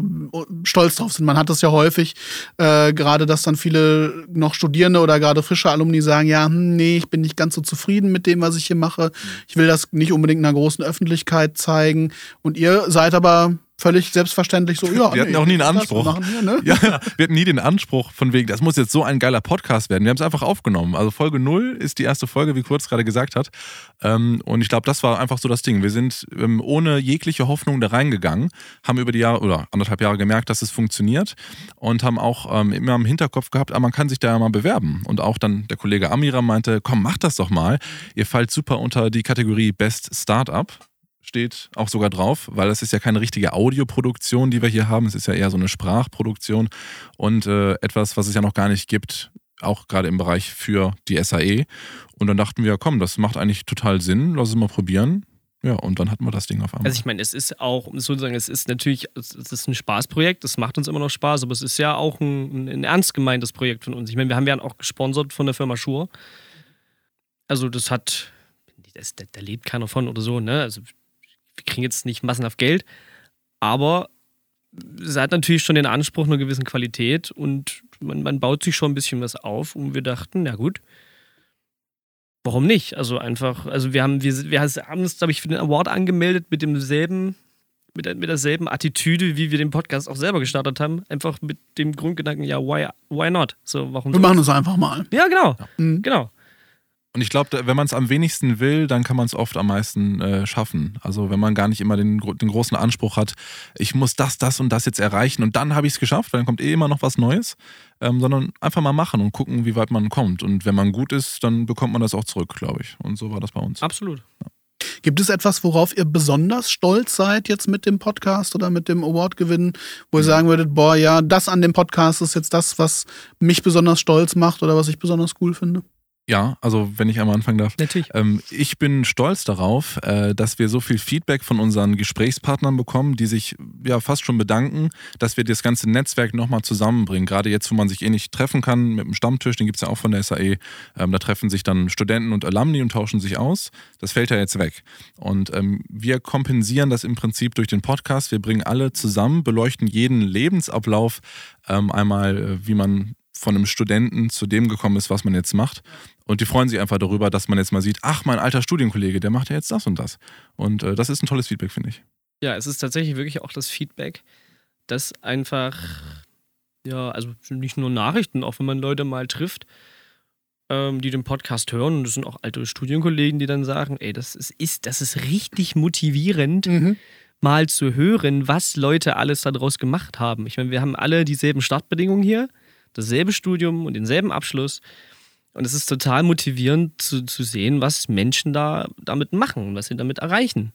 stolz drauf sind. Man hat das ja häufig, äh, gerade dass dann viele noch Studierende oder gerade frische Alumni sagen, ja, hm, nee, ich bin nicht ganz so zufrieden mit dem, was ich hier mache. Ich will das nicht unbedingt in einer großen Öffentlichkeit zeigen. Und ihr seid aber völlig selbstverständlich so, ja. Wir hatten nee, auch nie einen Anspruch. wir, ne? Ja, wir hatten nie den Anspruch von wegen, das muss jetzt so ein geiler Podcast werden. Wir haben es einfach aufgenommen. Also Folge 0 ist die erste Folge, wie Kurz gerade gesagt hat. Ähm, und ich glaube, das war einfach so das Ding. Wir sind ähm, ohne jegliche Hoffnung da reingegangen, haben über die Jahre oder anderthalb Jahre gemerkt, dass es funktioniert und haben auch ähm, immer im Hinterkopf gehabt, ah, man kann sich da ja mal bewerben. Und auch dann der Kollege Amira meinte, komm, mach das doch mal. Ihr fallt super unter die Kategorie Best Startup steht auch sogar drauf, weil es ist ja keine richtige Audioproduktion, die wir hier haben. Es ist ja eher so eine Sprachproduktion und äh, etwas, was es ja noch gar nicht gibt, auch gerade im Bereich für die SAE. Und dann dachten wir, komm, das macht eigentlich total Sinn, lass es mal probieren. Ja, und dann hatten wir das Ding auf einmal. Also ich meine, es ist auch, um es so zu sagen, es ist natürlich, es ist ein Spaßprojekt, es macht uns immer noch Spaß, aber es ist ja auch ein, ein ernst gemeintes Projekt von uns. Ich meine, wir haben ja auch gesponsert von der Firma Schur. Also das hat, das, da, da lebt keiner von oder so, ne? Also wir kriegen jetzt nicht massenhaft Geld, aber es hat natürlich schon den Anspruch einer gewissen Qualität und man, man baut sich schon ein bisschen was auf und wir dachten, na gut, warum nicht? Also einfach, also wir haben, wir, wir haben uns, glaube ich, für den Award angemeldet mit demselben, mit, mit derselben Attitüde, wie wir den Podcast auch selber gestartet haben. Einfach mit dem Grundgedanken, ja, why, why not? So, warum Wir machen es einfach mal. Ja, genau. Mhm. Genau. Und ich glaube, wenn man es am wenigsten will, dann kann man es oft am meisten äh, schaffen. Also wenn man gar nicht immer den, den, großen Anspruch hat, ich muss das, das und das jetzt erreichen und dann habe ich es geschafft, weil dann kommt eh immer noch was Neues, ähm, sondern einfach mal machen und gucken, wie weit man kommt. Und wenn man gut ist, dann bekommt man das auch zurück, glaube ich. Und so war das bei uns. Absolut. Ja. Gibt es etwas, worauf ihr besonders stolz seid jetzt mit dem Podcast oder mit dem Award-Gewinn, wo ihr sagen würdet, boah, ja, das an dem Podcast ist jetzt das, was mich besonders stolz macht oder was ich besonders cool finde? Ja, also wenn ich einmal anfangen darf. Natürlich. Ähm, ich bin stolz darauf, äh, dass wir so viel Feedback von unseren Gesprächspartnern bekommen, die sich ja fast schon bedanken, dass wir das ganze Netzwerk nochmal zusammenbringen. Gerade jetzt, wo man sich eh nicht treffen kann mit dem Stammtisch, den gibt es ja auch von der SAE. Ähm, da treffen sich dann Studenten und Alumni und tauschen sich aus. Das fällt ja jetzt weg. Und ähm, wir kompensieren das im Prinzip durch den Podcast. Wir bringen alle zusammen, beleuchten jeden Lebensablauf ähm, einmal, äh, wie man von einem Studenten zu dem gekommen ist, was man jetzt macht. Und die freuen sich einfach darüber, dass man jetzt mal sieht, ach, mein alter Studienkollege, der macht ja jetzt das und das. Und äh, das ist ein tolles Feedback, finde ich. Ja, es ist tatsächlich wirklich auch das Feedback, dass einfach, ja, also nicht nur Nachrichten, auch wenn man Leute mal trifft, ähm, die den Podcast hören, und das sind auch alte Studienkollegen, die dann sagen, ey, das ist, ist das ist richtig motivierend. Mhm. Mal zu hören, was Leute alles daraus gemacht haben. Ich meine, wir haben alle dieselben Startbedingungen hier dasselbe Studium und denselben Abschluss. Und es ist total motivierend zu, zu sehen, was Menschen da damit machen, was sie damit erreichen.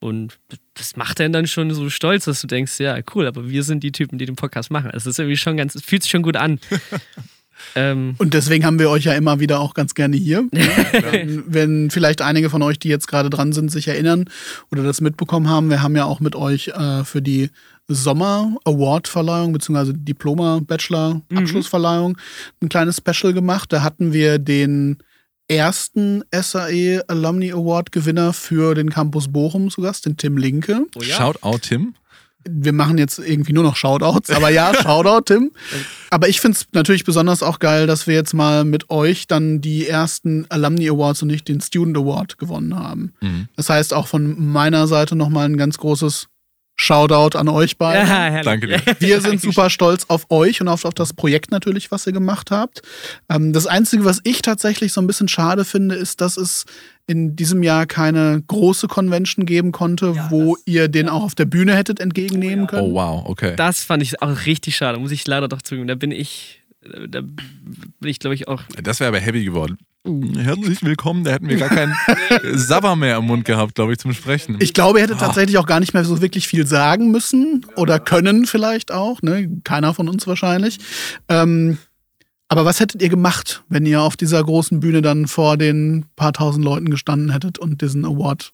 Und das macht einen dann schon so stolz, dass du denkst, ja, cool, aber wir sind die Typen, die den Podcast machen. Also es ist irgendwie schon ganz, es fühlt sich schon gut an. ähm, und deswegen haben wir euch ja immer wieder auch ganz gerne hier. wenn, wenn, vielleicht einige von euch, die jetzt gerade dran sind, sich erinnern oder das mitbekommen haben, wir haben ja auch mit euch äh, für die Sommer-Award-Verleihung beziehungsweise Diploma-Bachelor-Abschlussverleihung mhm. ein kleines Special gemacht. Da hatten wir den ersten SAE Alumni Award Gewinner für den Campus Bochum zu Gast, den Tim Linke. Oh ja. Shoutout Tim. Wir machen jetzt irgendwie nur noch Shoutouts, aber ja, Shoutout Tim. Aber ich finde es natürlich besonders auch geil, dass wir jetzt mal mit euch dann die ersten Alumni Awards und nicht den Student Award gewonnen haben. Mhm. Das heißt auch von meiner Seite nochmal ein ganz großes Shoutout an euch beide. Ja, Danke dir. Wir sind super stolz auf euch und auf, auf das Projekt natürlich, was ihr gemacht habt. Ähm, das Einzige, was ich tatsächlich so ein bisschen schade finde, ist, dass es in diesem Jahr keine große Convention geben konnte, ja, wo ihr den auch auf der Bühne hättet entgegennehmen oh, können. Oh wow, okay. Das fand ich auch richtig schade, muss ich leider doch zugeben. Da bin ich Da bin ich, glaube ich, auch. Das wäre aber heavy geworden. Herzlich willkommen, da hätten wir gar keinen Sabber mehr im Mund gehabt, glaube ich, zum Sprechen. Ich glaube, er hätte tatsächlich auch gar nicht mehr so wirklich viel sagen müssen oder können vielleicht auch. Ne? Keiner von uns wahrscheinlich. Ähm, aber was hättet ihr gemacht, wenn ihr auf dieser großen Bühne dann vor den paar tausend Leuten gestanden hättet und diesen Award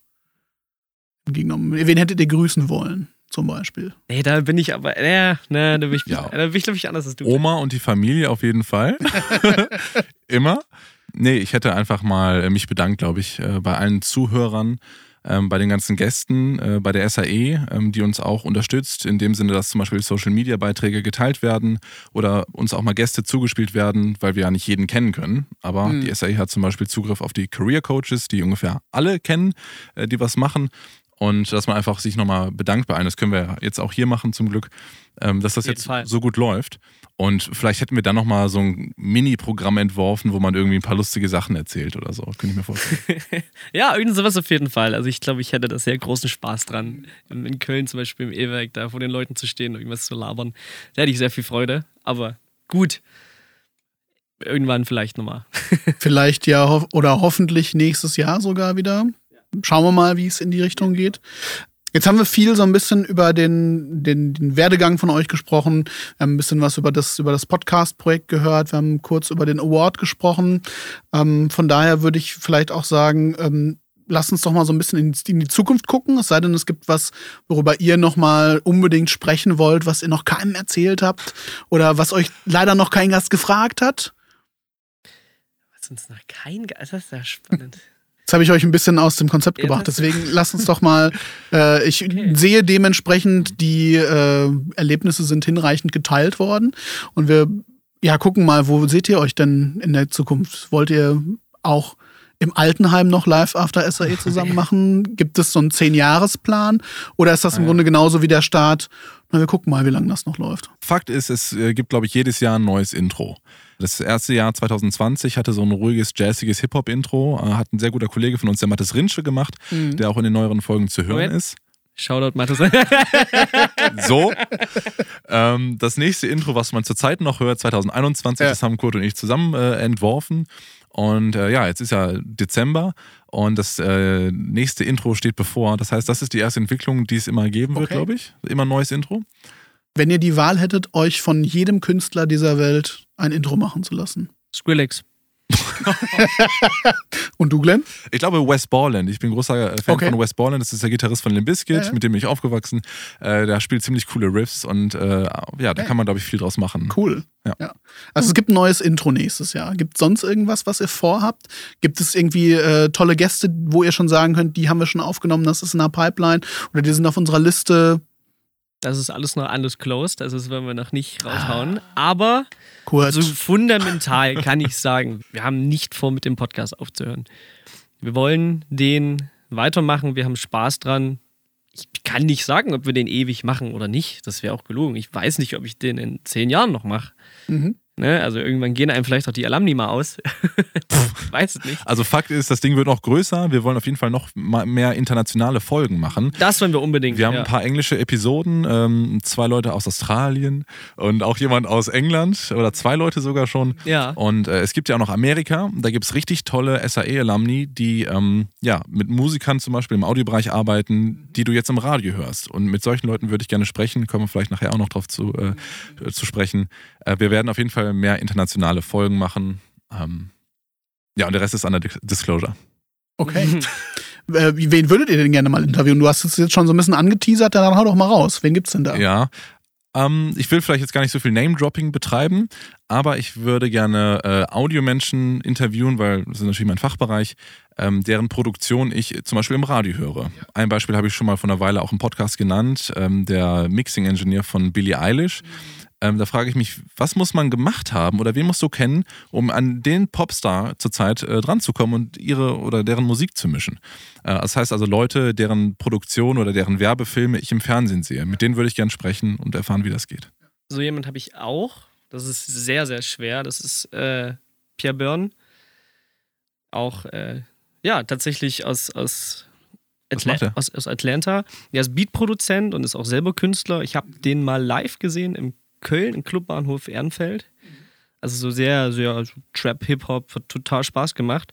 entgegengenommen? Wen hättet ihr grüßen wollen, zum Beispiel? Nee, da bin ich aber, äh, ne, da bin ich, Ja. da bin ich glaube ich, anders als du. Oma und die Familie auf jeden Fall. Immer. Nee, ich hätte einfach mal äh, mich bedankt, glaube ich, äh, bei allen Zuhörern, ähm, bei den ganzen Gästen, bei der SAE, ähm, die uns auch unterstützt, in dem Sinne, dass zum Beispiel Social-Media-Beiträge geteilt werden oder uns auch mal Gäste zugespielt werden, weil wir ja nicht jeden kennen können. Aber Mhm. die SAE hat zum Beispiel Zugriff auf die Career Coaches, die ungefähr alle kennen, die was machen. Und dass man einfach sich nochmal bedankt bei allen, das können wir ja jetzt auch hier machen zum Glück, ähm, dass das jetzt Fall. so gut läuft. Und vielleicht hätten wir dann nochmal so ein Mini-Programm entworfen, wo man irgendwie ein paar lustige Sachen erzählt oder so. Könnte ich mir vorstellen. Ja, irgend sowas auf jeden Fall. Also ich glaube, ich hätte da sehr großen Spaß dran. In in Köln zum Beispiel im E-Werk, da vor den Leuten zu stehen und irgendwas zu labern. Da hätte ich sehr viel Freude. Aber gut. Irgendwann vielleicht nochmal. Vielleicht ja ho oder hoffentlich nächstes Jahr sogar wieder. Schauen wir mal, wie es in die Richtung geht. Jetzt haben wir viel so ein bisschen über den, den, den Werdegang von euch gesprochen. Wir haben ein bisschen was über das, über das Podcast-Projekt gehört. Wir haben kurz über den Award gesprochen. Ähm, von daher würde ich vielleicht auch sagen, ähm, lasst uns doch mal so ein bisschen in, in die Zukunft gucken. Es sei denn, es gibt was, worüber ihr noch mal unbedingt sprechen wollt, was ihr noch keinem erzählt habt oder was euch leider noch kein Gast gefragt hat. Was uns noch kein. Ge- Das ist ja spannend. Habe ich euch ein bisschen aus dem Konzept gebracht, deswegen lasst uns doch mal. Äh, ich Okay. sehe dementsprechend, die äh, Erlebnisse sind hinreichend geteilt worden. Und wir ja, gucken mal, wo seht ihr euch denn in der Zukunft? Wollt ihr auch im Altenheim noch live After SAE zusammen machen? Gibt es so einen Zehn-Jahres-Plan? Oder ist das im Ja. Grunde genauso wie der Start? Na, wir gucken mal, wie lange das noch läuft. Fakt ist, es äh, gibt, glaube ich, jedes Jahr ein neues Intro. Das erste Jahr 2020 hatte so ein ruhiges, jazziges Hip-Hop-Intro. Äh, hat ein sehr guter Kollege von uns, der Mathis Rinsche, gemacht, der auch in den neueren Folgen zu hören Moment. ist. Shoutout, Mathis. So. ähm, das nächste Intro, was man zurzeit noch hört, 2021, Ja. das haben Kurt und ich zusammen äh, entworfen. Und äh, ja, jetzt ist ja Dezember und das äh, nächste Intro steht bevor. Das heißt, das ist die erste Entwicklung, die es immer geben wird, Okay. glaube ich. Immer ein neues Intro. Wenn ihr die Wahl hättet, euch von jedem Künstler dieser Welt ein Intro machen zu lassen. Skrillex. Und du, Glenn? Ich glaube Wes Borland. Ich bin großer äh, Fan Okay. von Wes Borland. Das ist der Gitarrist von Limp Bizkit, Ja, ja. mit dem bin ich aufgewachsen. Äh, der spielt ziemlich coole Riffs und äh, ja, da Ja. kann man, glaube ich, viel draus machen. Cool. Ja. Also es gibt ein neues Intro nächstes Jahr. Gibt es sonst irgendwas, was ihr vorhabt? Gibt es irgendwie äh, tolle Gäste, wo ihr schon sagen könnt, die haben wir schon aufgenommen, das ist in der Pipeline oder die sind auf unserer Liste? Das ist alles noch undisclosed, also das werden wir noch nicht raushauen. Aber Kurz. so fundamental kann ich sagen, wir haben nicht vor, mit dem Podcast aufzuhören. Wir wollen den weitermachen, wir haben Spaß dran. Ich kann nicht sagen, ob wir den ewig machen oder nicht. Das wäre auch gelogen. Ich weiß nicht, ob ich den in zehn Jahren noch mache. Mhm. Ne? Also irgendwann gehen einem vielleicht auch die Alumni mal aus. weiß es nicht. Also Fakt ist, das Ding wird noch größer. Wir wollen auf jeden Fall noch mehr internationale Folgen machen. Das wollen wir unbedingt. Wir haben ja. ein paar englische Episoden, ähm, zwei Leute aus Australien und auch jemand aus England oder zwei Leute sogar schon. Ja. Und äh, es gibt ja auch noch Amerika, da gibt es richtig tolle SAE-Alumni, die ähm, ja, mit Musikern zum Beispiel im Audiobereich arbeiten, die du jetzt im Radio hörst. Und mit solchen Leuten würde ich gerne sprechen, kommen wir vielleicht nachher auch noch drauf zu, äh, zu sprechen. Äh, wir werden auf jeden Fall mehr internationale Folgen machen. Ähm, ja, und der Rest ist under Dis- Disclosure. Okay. äh, wen würdet ihr denn gerne mal interviewen? Du hast es jetzt schon so ein bisschen angeteasert, dann hau doch mal raus. Wen gibt's denn da? Ja. Ähm, ich will vielleicht jetzt gar nicht so viel Name-Dropping betreiben, aber ich würde gerne äh, Audiomenschen interviewen, weil das ist natürlich mein Fachbereich, ähm, deren Produktion ich zum Beispiel im Radio höre. Ein Beispiel habe ich schon mal vor einer Weile auch im Podcast genannt, ähm, der Mixing-Engineer von Billie Eilish. Ähm, da frage ich mich, was muss man gemacht haben oder wen musst du kennen, um an den Popstar zurzeit äh, dran zu kommen und ihre oder deren Musik zu mischen? Äh, das heißt also Leute, deren Produktion oder deren Werbefilme ich im Fernsehen sehe. Mit denen würde ich gern sprechen und erfahren, wie das geht. So jemand habe ich auch. Das ist sehr, sehr schwer. Das ist äh, Pierre Byrne. Auch, äh, ja, tatsächlich aus, aus, Atla er? aus, aus Atlanta. Der ist Beatproduzent und ist auch selber Künstler. Ich habe den mal live gesehen im Köln, im Clubbahnhof Ehrenfeld. Also so sehr, sehr also Trap, Hip-Hop, hat total Spaß gemacht.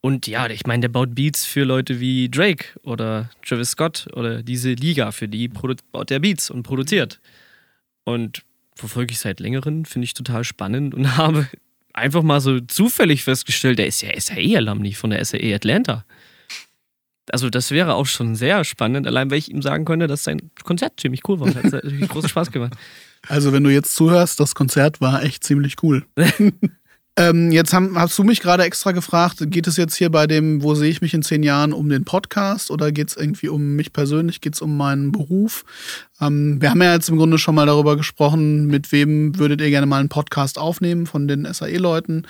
Und ja, ich meine, der baut Beats für Leute wie Drake oder Travis Scott oder diese Liga, für die baut der Beats und produziert. Und verfolge ich seit längerem, finde ich total spannend und habe einfach mal so zufällig festgestellt, der ist ja SAE-Alumni von der SAE Atlanta. Also das wäre auch schon sehr spannend, allein weil ich ihm sagen könnte, dass sein Konzert ziemlich cool war. Hat natürlich großen Spaß gemacht. Also wenn du jetzt zuhörst, das Konzert war echt ziemlich cool. ähm, jetzt haben, hast du mich gerade extra gefragt, geht es jetzt hier bei dem, wo sehe ich mich in zehn Jahren, um den Podcast oder geht es irgendwie um mich persönlich, geht es um meinen Beruf? Ähm, wir haben ja jetzt im Grunde schon mal darüber gesprochen, mit wem würdet ihr gerne mal einen Podcast aufnehmen von den SAE-Leuten,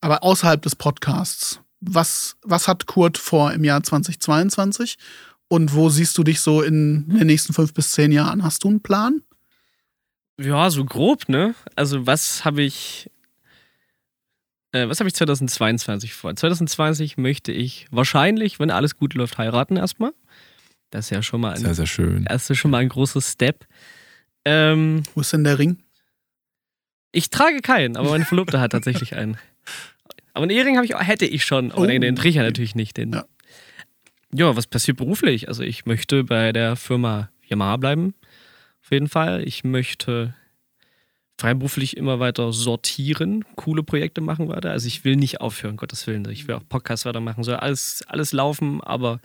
aber außerhalb des Podcasts was, was hat Kurt vor im Jahr 2022 und wo siehst du dich so in den nächsten fünf bis zehn Jahren? Hast du einen Plan? Ja, so grob, ne? Also, was habe ich. Äh, was habe ich 2022 vor? 2020 möchte ich wahrscheinlich, wenn alles gut läuft, heiraten erstmal. Das ist ja schon mal ein, sehr, sehr schön. Das ist schon mal ein großes Step. Ähm, Wo ist denn der Ring? Ich trage keinen, aber meine Verlobte hat tatsächlich einen. Aber einen Ehering ich, hätte ich schon, aber oh. den, den Tricher natürlich nicht. Den. Ja. ja, was passiert beruflich? Also ich möchte bei der Firma Yamaha bleiben, auf jeden Fall. Ich möchte freiberuflich immer weiter sortieren, coole Projekte machen weiter. Also ich will nicht aufhören, Gottes Willen. Ich will auch Podcasts weitermachen, soll alles, alles laufen, aber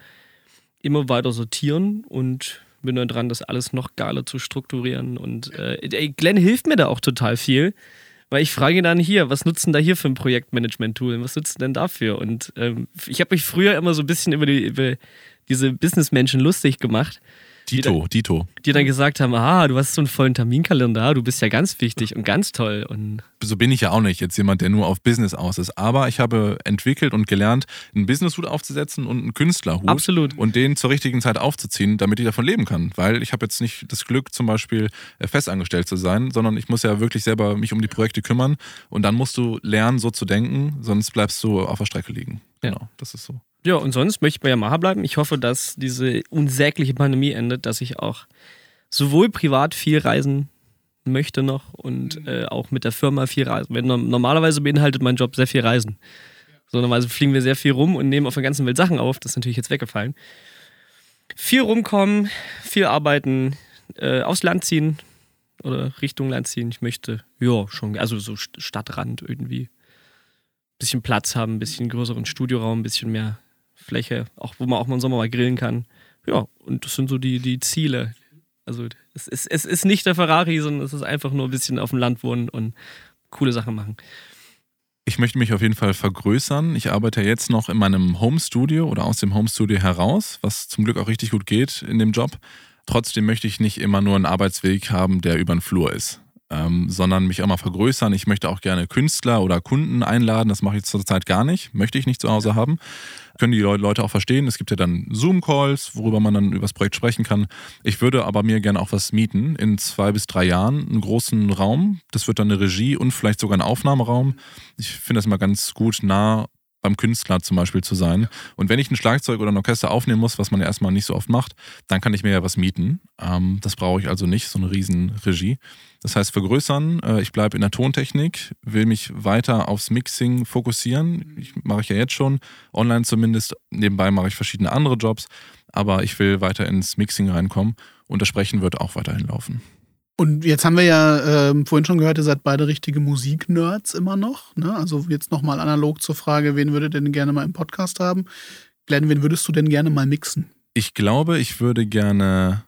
immer weiter sortieren und bin dann dran, das alles noch geiler zu strukturieren. Und äh, Glenn hilft mir da auch total viel. Weil ich frage ihn dann hier, was nutzen da hier für ein Projektmanagement-Tool? Was nutzt denn dafür? Und ähm, ich habe mich früher immer so ein bisschen über, die, über diese Businessmenschen lustig gemacht. Dito, die Dito. Die dann gesagt haben, ah, du hast so einen vollen Terminkalender, du bist ja ganz wichtig und ganz toll. Und so bin ich ja auch nicht jetzt jemand, der nur auf Business aus ist. Aber ich habe entwickelt und gelernt, einen Businesshut aufzusetzen und einen Künstlerhut. Absolut. Und den zur richtigen Zeit aufzuziehen, damit ich davon leben kann. Weil ich habe jetzt nicht das Glück, zum Beispiel äh, festangestellt zu sein, sondern ich muss ja wirklich selber mich um die Projekte kümmern. Und dann musst du lernen, so zu denken, sonst bleibst du auf der Strecke liegen. Genau, ja. das ist so. Ja, und sonst möchte ich bei Yamaha bleiben. Ich hoffe, dass diese unsägliche Pandemie endet, dass ich auch sowohl privat viel reisen möchte noch und mhm. äh, auch mit der Firma viel reisen. Wenn, normalerweise beinhaltet mein Job sehr viel Reisen. So, normalerweise fliegen wir sehr viel rum und nehmen auf der ganzen Welt Sachen auf. Das ist natürlich jetzt weggefallen. Viel rumkommen, viel arbeiten, äh, aufs Land ziehen oder Richtung Land ziehen. Ich möchte, ja, schon, also so Stadtrand irgendwie. Bisschen Platz haben, ein bisschen größeren Studioraum, ein bisschen mehr Fläche, auch wo man auch mal im Sommer mal grillen kann. Ja, und das sind so die, die Ziele. Also es ist, es ist nicht der Ferrari, sondern es ist einfach nur ein bisschen auf dem Land wohnen und coole Sachen machen. Ich möchte mich auf jeden Fall vergrößern. Ich arbeite jetzt noch in meinem Home-Studio oder aus dem Home-Studio heraus, was zum Glück auch richtig gut geht in dem Job. Trotzdem möchte ich nicht immer nur einen Arbeitsweg haben, der über den Flur ist ähm, sondern mich auch mal vergrößern. Ich möchte auch gerne Künstler oder Kunden einladen. Das mache ich zurzeit gar nicht. Möchte ich nicht zu Hause haben. Können die Leute auch verstehen. Es gibt ja dann Zoom-Calls, worüber man dann über das Projekt sprechen kann. Ich würde aber mir gerne auch was mieten in zwei bis drei Jahren. Einen großen Raum. Das wird dann eine Regie und vielleicht sogar ein Aufnahmeraum. Ich finde das immer ganz gut nah beim Künstler zum Beispiel zu sein. Und wenn ich ein Schlagzeug oder ein Orchester aufnehmen muss, was man ja erstmal nicht so oft macht, dann kann ich mir ja was mieten. Ähm, das brauche ich also nicht, so eine Riesenregie. Das heißt, vergrößern, äh, ich bleibe in der Tontechnik, will mich weiter aufs Mixing fokussieren. Ich, mache ich ja jetzt schon, online zumindest. Nebenbei mache ich verschiedene andere Jobs, aber ich will weiter ins Mixing reinkommen und das Sprechen wird auch weiterhin laufen. Und jetzt haben wir ja äh, vorhin schon gehört, ihr seid beide richtige Musiknerds immer noch. Ne? Also jetzt nochmal analog zur Frage, wen würdet ihr denn gerne mal im Podcast haben? Glenn, wen würdest du denn gerne mal mixen? Ich glaube, ich würde gerne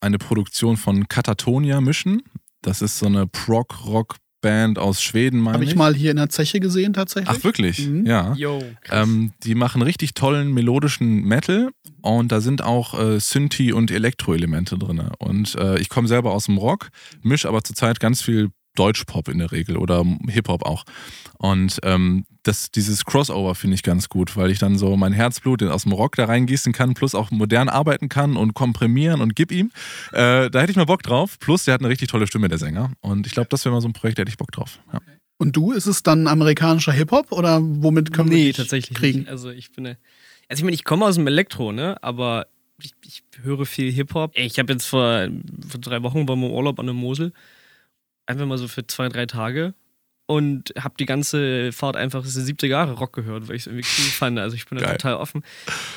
eine Produktion von Katatonia mischen. Das ist so eine Prog-Rock- Band aus Schweden, meine Habe ich, mal hier in der Zeche gesehen tatsächlich. Ach wirklich? Mhm. Ja. Yo, ähm, die machen richtig tollen melodischen Metal und da sind auch äh, Synthi- und Elektroelemente drin. Und äh, ich komme selber aus dem Rock, mische aber zurzeit ganz viel Deutschpop in der Regel oder Hip-Hop auch. Und ähm, das, dieses Crossover finde ich ganz gut, weil ich dann so mein Herzblut aus dem Rock da reingießen kann, plus auch modern arbeiten kann und komprimieren und gib ihm. Äh, da hätte ich mal Bock drauf. Plus, der hat eine richtig tolle Stimme, der Sänger. Und ich glaube, das wäre mal so ein Projekt, da hätte ich Bock drauf. Ja. Und du, ist es dann amerikanischer Hip-Hop oder womit können nee, wir tatsächlich kriegen? Nicht. Also ich bin eine, also ich meine, ich komme aus dem Elektro, ne? Aber ich, ich höre viel Hip-Hop. Ich habe jetzt vor, vor drei Wochen bei meinem Urlaub an der Mosel einfach mal so für zwei, drei Tage und habe die ganze Fahrt einfach diese 70er Jahre Rock gehört, weil ich es irgendwie cool fand. Also ich bin da Geil. total offen.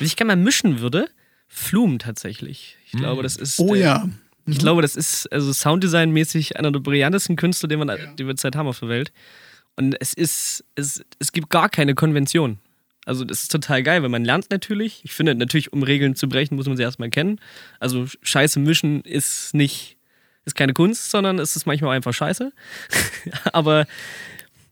Wenn ich gerne mal mischen würde, Flum tatsächlich. Ich glaube, das ist. Oh äh, ja. Ich glaube, das ist also Sounddesign-mäßig einer der brillantesten Künstler, den, man, die wir Zeit haben auf der Welt. Und es ist, es, es gibt gar keine Konvention. Also das ist total geil, weil man lernt natürlich. Ich finde natürlich, um Regeln zu brechen, muss man sie erstmal kennen. Also Scheiße mischen ist nicht, ist keine Kunst, sondern es ist manchmal auch einfach Scheiße. Aber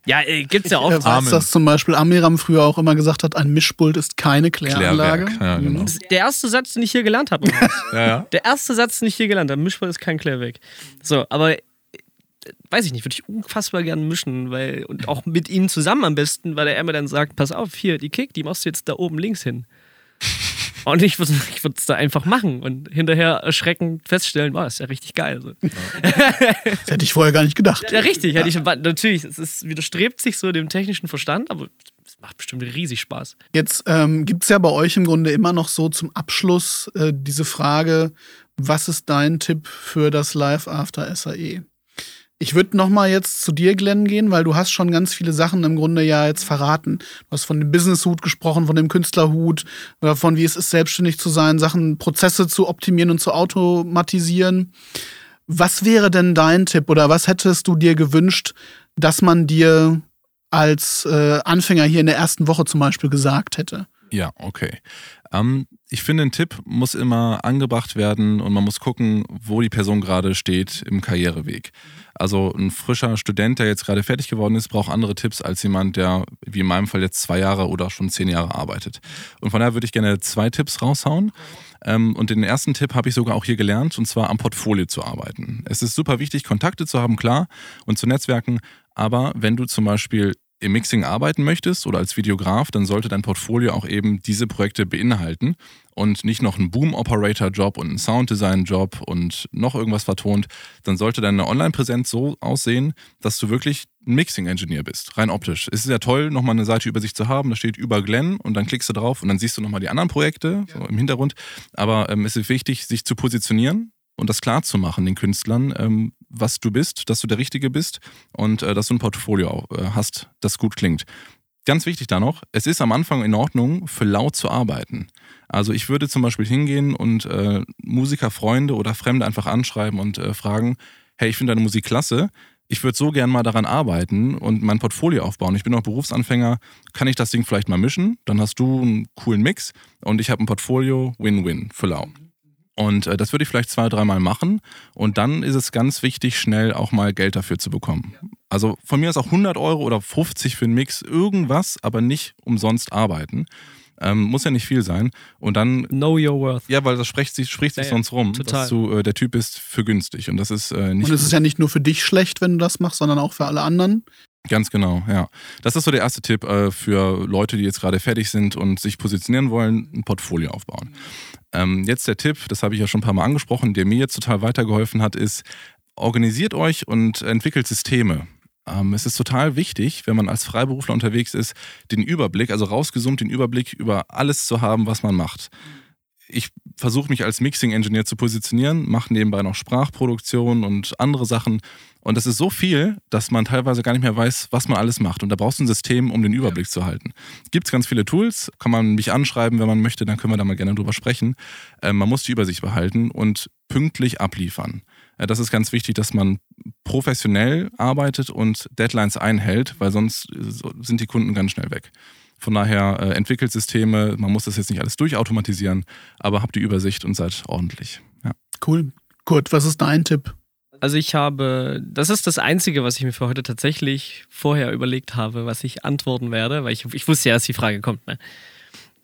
ja, äh, gibt's ja Ich oft. äh, weiß, dass zum Beispiel Amiram früher auch immer gesagt hat, ein Mischpult ist keine Kläranlage. Klärwerk. Ja, genau. Das ist der erste Satz, den ich hier gelernt habe. Ja, ja. Der erste Satz, den ich hier gelernt habe, Mischpult ist kein Klärweg. So, aber äh, weiß ich nicht, würde ich unfassbar gern mischen, weil und auch mit ihm zusammen am besten, weil er mir dann sagt, pass auf, hier, die Kick, die machst du jetzt da oben links hin. Und ich würde ich es da einfach machen und hinterher erschreckend feststellen, wow, das ist ja richtig geil. So. Das hätte ich vorher gar nicht gedacht. Ja, richtig, hätte ich, natürlich, es ist, widerstrebt sich so dem technischen Verstand, aber es macht bestimmt riesig Spaß. Jetzt ähm, gibt es ja bei euch im Grunde immer noch so zum Abschluss äh, diese Frage, was ist dein Tipp für das Live After SAE? Ich würde noch mal jetzt zu dir, Glenn, gehen, weil du hast schon ganz viele Sachen im Grunde ja jetzt verraten. Du hast von dem Business-Hut gesprochen, von dem Künstlerhut, oder von wie es ist, selbstständig zu sein, Sachen, Prozesse zu optimieren und zu automatisieren. Was wäre denn dein Tipp oder was hättest du dir gewünscht, dass man dir als äh, Anfänger hier in der ersten Woche zum Beispiel gesagt hätte? Ja, okay. Ähm, ich finde, ein Tipp muss immer angebracht werden und man muss gucken, wo die Person gerade steht im Karriereweg. Also ein frischer Student, der jetzt gerade fertig geworden ist, braucht andere Tipps als jemand, der wie in meinem Fall jetzt zwei Jahre oder schon zehn Jahre arbeitet. Und von daher würde ich gerne zwei Tipps raushauen. Ähm, und den ersten Tipp habe ich sogar auch hier gelernt, und zwar am Portfolio zu arbeiten. Es ist super wichtig, Kontakte zu haben, klar, und zu netzwerken. Aber wenn du zum Beispiel im Mixing arbeiten möchtest oder als Videograf, dann sollte dein Portfolio auch eben diese Projekte beinhalten und nicht noch einen Boom-Operator-Job und einen Sounddesign-Job und noch irgendwas vertont. Dann sollte deine Online-Präsenz so aussehen, dass du wirklich ein Mixing-Engineer bist, rein optisch. Es ist ja toll, nochmal eine Seite über sich zu haben, da steht über Glenn und dann klickst du drauf und dann siehst du nochmal die anderen Projekte so im Hintergrund. Aber ähm, es ist wichtig, sich zu positionieren und das klar zu machen den Künstlern, ähm, was du bist, dass du der Richtige bist und äh, dass du ein Portfolio äh, hast, das gut klingt. Ganz wichtig da noch, es ist am Anfang in Ordnung, für laut zu arbeiten. Also ich würde zum Beispiel hingehen und äh, Musiker, Freunde oder Fremde einfach anschreiben und äh, fragen, hey, ich finde deine Musik klasse, ich würde so gern mal daran arbeiten und mein Portfolio aufbauen. Ich bin auch Berufsanfänger, kann ich das Ding vielleicht mal mischen? Dann hast du einen coolen Mix und ich habe ein Portfolio, Win-Win für lau. Und äh, das würde ich vielleicht zwei, dreimal machen. Und dann ist es ganz wichtig, schnell auch mal Geld dafür zu bekommen. Also von mir aus auch 100 Euro oder 50 für einen Mix, irgendwas, aber nicht umsonst arbeiten. Ähm, muss ja nicht viel sein. Und dann, Know your worth. ja, weil das spricht sich, spricht sich ja, sonst rum, total. dass du äh, der Typ bist für günstig. Und das ist äh, nicht Und es ist ja nicht nur für dich schlecht, wenn du das machst, sondern auch für alle anderen. Ganz genau, ja. Das ist so der erste Tipp äh, für Leute, die jetzt gerade fertig sind und sich positionieren wollen, ein Portfolio aufbauen. Ähm, jetzt der Tipp, das habe ich ja schon ein paar Mal angesprochen, der mir jetzt total weitergeholfen hat, ist, organisiert euch und entwickelt Systeme. Ähm, es ist total wichtig, wenn man als Freiberufler unterwegs ist, den Überblick, also rausgezoomt den Überblick über alles zu haben, was man macht. Ich versuche mich als Mixing-Engineer zu positionieren, mache nebenbei noch Sprachproduktion und andere Sachen. Und das ist so viel, dass man teilweise gar nicht mehr weiß, was man alles macht. Und da brauchst du ein System, um den Überblick zu halten. Gibt es ganz viele Tools, kann man mich anschreiben, wenn man möchte, dann können wir da mal gerne drüber sprechen. Ähm, man muss die Übersicht behalten und pünktlich abliefern. Äh, das ist ganz wichtig, dass man professionell arbeitet und Deadlines einhält, weil sonst äh, sind die Kunden ganz schnell weg. Von daher äh, entwickelt Systeme, man muss das jetzt nicht alles durchautomatisieren, aber habt die Übersicht und seid ordentlich. Ja. Cool. Kurt, was ist dein Tipp? Also ich habe, das ist das Einzige, was ich mir für heute tatsächlich vorher überlegt habe, was ich antworten werde, weil ich, ich wusste ja, dass die Frage kommt. Ne?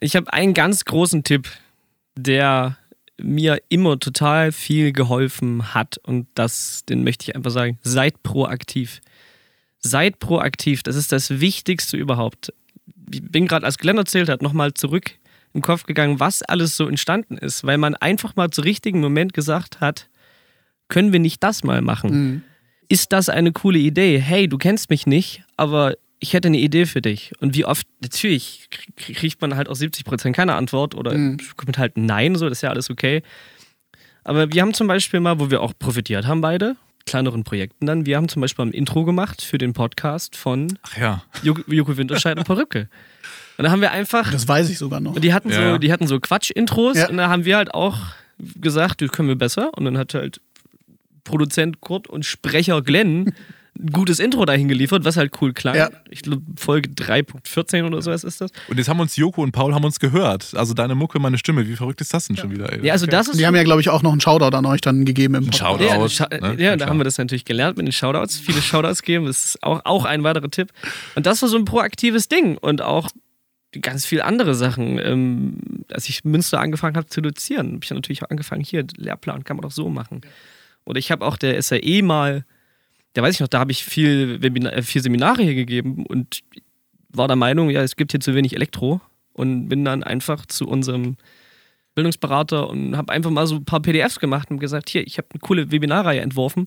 Ich habe einen ganz großen Tipp, der mir immer total viel geholfen hat und das, den möchte ich einfach sagen, seid proaktiv. Seid proaktiv, das ist das Wichtigste überhaupt. Ich bin gerade, als Glenn erzählt hat, nochmal zurück im Kopf gegangen, was alles so entstanden ist, weil man einfach mal zu richtigen Moment gesagt hat, können wir nicht das mal machen? Mhm. Ist das eine coole Idee? Hey, du kennst mich nicht, aber ich hätte eine Idee für dich. Und wie oft, natürlich krie- kriegt man halt aus 70% keine Antwort oder Mhm. kommt halt ein Nein, so, das ist ja alles okay. Aber wir haben zum Beispiel mal, wo wir auch profitiert haben beide, kleineren Projekten dann. Wir haben zum Beispiel ein Intro gemacht für den Podcast von Ach ja. Joko, Joko Winterscheid und Perücke. Und da haben wir einfach, Das weiß ich sogar noch. und die hatten Ja. so, die hatten so Quatsch-Intros Ja. und da haben wir halt auch gesagt, das können wir besser. Und dann hat halt Produzent Kurt und Sprecher Glenn ein gutes Intro dahin geliefert, was halt cool klang. Ja. Ich glaube, Folge 3.14 oder sowas ist das. Und jetzt haben uns Joko und Paul haben uns gehört. Also deine Mucke, meine Stimme. Wie verrückt ist das denn schon wieder? Ey? Ja, also das ist Die haben ja, glaube ich, auch noch einen Shoutout an euch dann gegeben im. Shoutout. Ja, ne? ja Ja, da haben wir das natürlich gelernt mit den Shoutouts. Viele Shoutouts geben, das ist auch, auch ein weiterer Tipp. Und das war so ein proaktives Ding und auch ganz viele andere Sachen. Ähm, als ich Münster angefangen habe zu dozieren, habe ich natürlich auch angefangen, hier, Lehrplan kann man doch so machen. Oder ich habe auch der SAE mal, da weiß ich noch, da habe ich viel, äh, viel Seminare hier gegeben und war der Meinung, ja, es gibt hier zu wenig Elektro und bin dann einfach zu unserem Bildungsberater und habe einfach mal so ein paar PDFs gemacht und gesagt, hier, ich habe eine coole Webinarreihe entworfen.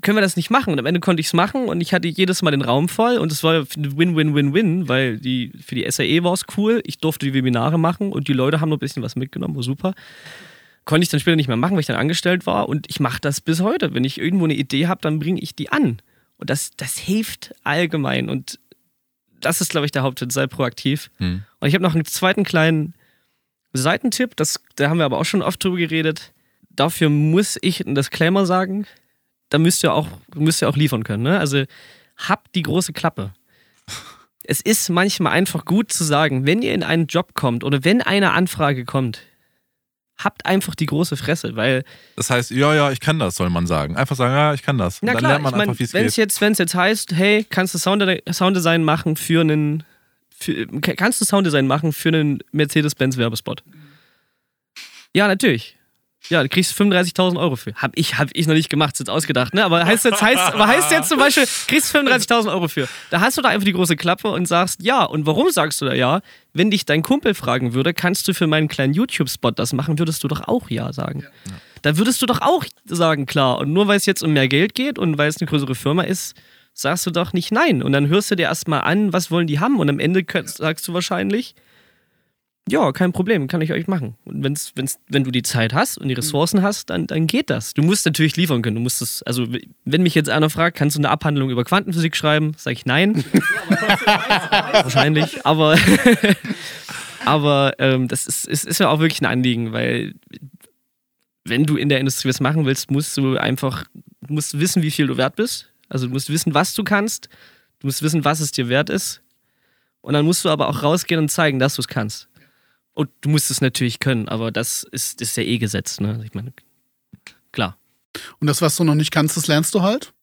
Können wir das nicht machen? Und am Ende konnte ich es machen und ich hatte jedes Mal den Raum voll und es war Win-Win-Win-Win, weil die, für die SAE war es cool, ich durfte die Webinare machen und die Leute haben noch ein bisschen was mitgenommen, war super. Konnte ich dann später nicht mehr machen, weil ich dann angestellt war und ich mache das bis heute. Wenn ich irgendwo eine Idee habe, dann bringe ich die an. Und das, das hilft allgemein und das ist, glaube ich, der Haupttipp, sei proaktiv. Hm. Und ich habe noch einen zweiten kleinen Seitentipp, das, da haben wir aber auch schon oft drüber geredet. Dafür muss ich einen Disclaimer sagen, da müsst ihr auch, müsst ihr auch liefern können. Ne? Also habt die große Klappe. Es ist manchmal einfach gut zu sagen, wenn ihr in einen Job kommt oder wenn eine Anfrage kommt, habt einfach die große Fresse, weil Das heißt, ja, ja, ich kann das, soll man sagen. Einfach sagen, ja, ich kann das. Und Na dann klar, lernt man ich meine, einfach, wie es wenn es geht. jetzt, jetzt heißt, hey, kannst du Sound Sounddesign machen für einen, für, kannst du Sounddesign machen für einen Mercedes-Benz Werbespot? Ja, natürlich. Ja, du kriegst 35.000 Euro für. Hab ich, hab ich noch nicht gemacht, ist jetzt ausgedacht, ne? Aber heißt jetzt, heißt, aber heißt jetzt zum Beispiel, kriegst 35.000 Euro für. Da hast du da einfach die große Klappe und sagst ja. Und warum sagst du da ja? Wenn dich dein Kumpel fragen würde, kannst du für meinen kleinen YouTube-Spot das machen, würdest du doch auch ja sagen. Da würdest du doch auch sagen, klar. Und nur weil es jetzt um mehr Geld geht und weil es eine größere Firma ist, sagst du doch nicht nein. Und dann hörst du dir erstmal an, was wollen die haben. Und am Ende sagst du wahrscheinlich, ja, kein Problem, kann ich euch machen. Und wenn's, wenn's, wenn du die Zeit hast und die Ressourcen hast, dann, dann geht das. Du musst natürlich liefern können. Du musst es, also wenn mich jetzt einer fragt, kannst du eine Abhandlung über Quantenphysik schreiben, sage ich nein. Wahrscheinlich, aber, aber ähm, das ist, ist, ist mir auch wirklich ein Anliegen, weil wenn du in der Industrie was machen willst, musst du einfach, musst wissen, wie viel du wert bist. Also du musst wissen, was du kannst. Du musst wissen, was es dir wert ist. Und dann musst du aber auch rausgehen und zeigen, dass du es kannst. Und du musst es natürlich können, aber das ist, ist ja eh Gesetz, ne? Ich meine, klar. Und das, was du noch nicht kannst, das lernst du halt.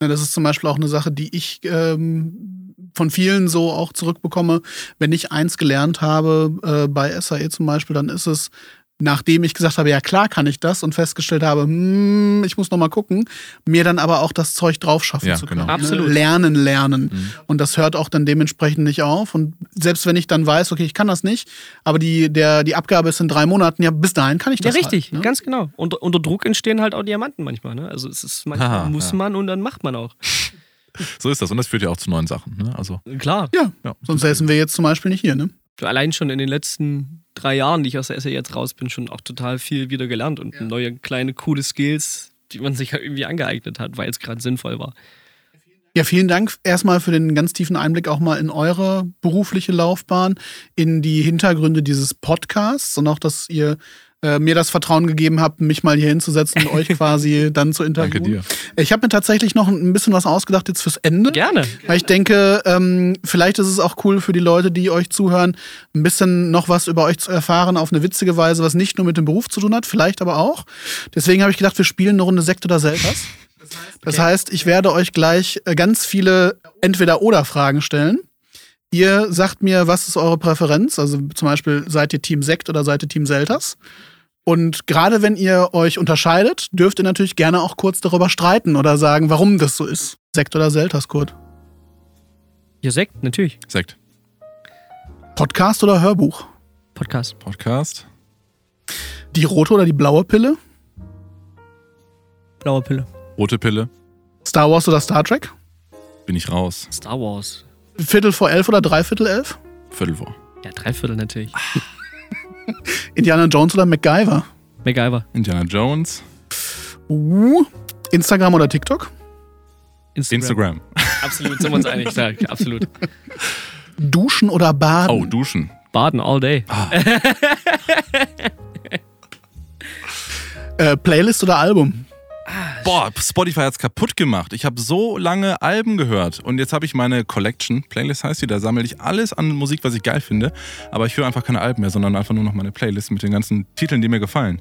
Ja, Das ist zum Beispiel auch eine Sache, die ich ähm, von vielen so auch zurückbekomme. Wenn ich eins gelernt habe äh, bei SAE zum Beispiel, dann ist es, nachdem ich gesagt habe, ja klar kann ich das und festgestellt habe, hm, ich muss noch mal gucken, mir dann aber auch das Zeug drauf schaffen Ja, zu können. genau. Absolut. Ne? Lernen, lernen. Mhm. Und das hört auch dann dementsprechend nicht auf. Und selbst wenn ich dann weiß, okay, ich kann das nicht, aber die, der, die Abgabe ist in drei Monaten, ja, bis dahin kann ich Ja, das. richtig, halt, ne? ganz genau. Unter, unter Druck entstehen halt auch Diamanten manchmal, ne? Also es ist manchmal Haha, muss ja. man und dann macht man auch. So ist das. Und das führt ja auch zu neuen Sachen. Ne? Also, Klar. Ja, ja. sonst säßen wir jetzt zum Beispiel nicht hier, ne? Allein schon in den letzten drei Jahren, die ich aus der SE jetzt raus bin, schon auch total viel wieder gelernt und neue kleine coole Skills, die man sich ja irgendwie angeeignet hat, weil es gerade sinnvoll war. Ja, vielen Dank erstmal für den ganz tiefen Einblick auch mal in eure berufliche Laufbahn, in die Hintergründe dieses Podcasts und auch, dass ihr äh, mir das Vertrauen gegeben habt, mich mal hier hinzusetzen und euch quasi dann zu interviewen. Danke dir. Ich habe mir tatsächlich noch ein bisschen was ausgedacht jetzt fürs Ende. Gerne. Weil ich denke, ähm, vielleicht ist es auch cool für die Leute, die euch zuhören, ein bisschen noch was über euch zu erfahren auf eine witzige Weise, was nicht nur mit dem Beruf zu tun hat, vielleicht aber auch. Deswegen habe ich gedacht, wir spielen eine Runde Sekt oder Selters. Das heißt, ich werde euch gleich äh, ganz viele Entweder-Oder-Fragen stellen. Ihr sagt mir, was ist eure Präferenz? Also zum Beispiel, seid ihr Team Sekt oder seid ihr Team Selters? Und gerade wenn ihr euch unterscheidet, dürft ihr natürlich gerne auch kurz darüber streiten oder sagen, warum das so ist. Sekt oder Selters, Kurt? Ja, Sekt, natürlich. Sekt. Podcast oder Hörbuch? Podcast. Podcast. Die rote oder die blaue Pille? Blaue Pille. Rote Pille. Star Wars oder Star Trek? Bin ich raus. Star Wars. Viertel vor elf oder dreiviertel elf? Viertel vor. Ja, Dreiviertel natürlich. Indiana Jones oder MacGyver? MacGyver. Indiana Jones. Uh, Instagram oder TikTok? Instagram. Absolut, sind wir uns einig. Ja, absolut. Duschen oder Baden? Oh, duschen. Baden all day. Äh, Playlist oder Album? Boah, Spotify hat's kaputt gemacht. Ich habe so lange Alben gehört und jetzt habe ich meine Collection, Playlist heißt die, da sammle ich alles an Musik, was ich geil finde, aber ich höre einfach keine Alben mehr, sondern einfach nur noch meine Playlist mit den ganzen Titeln, die mir gefallen.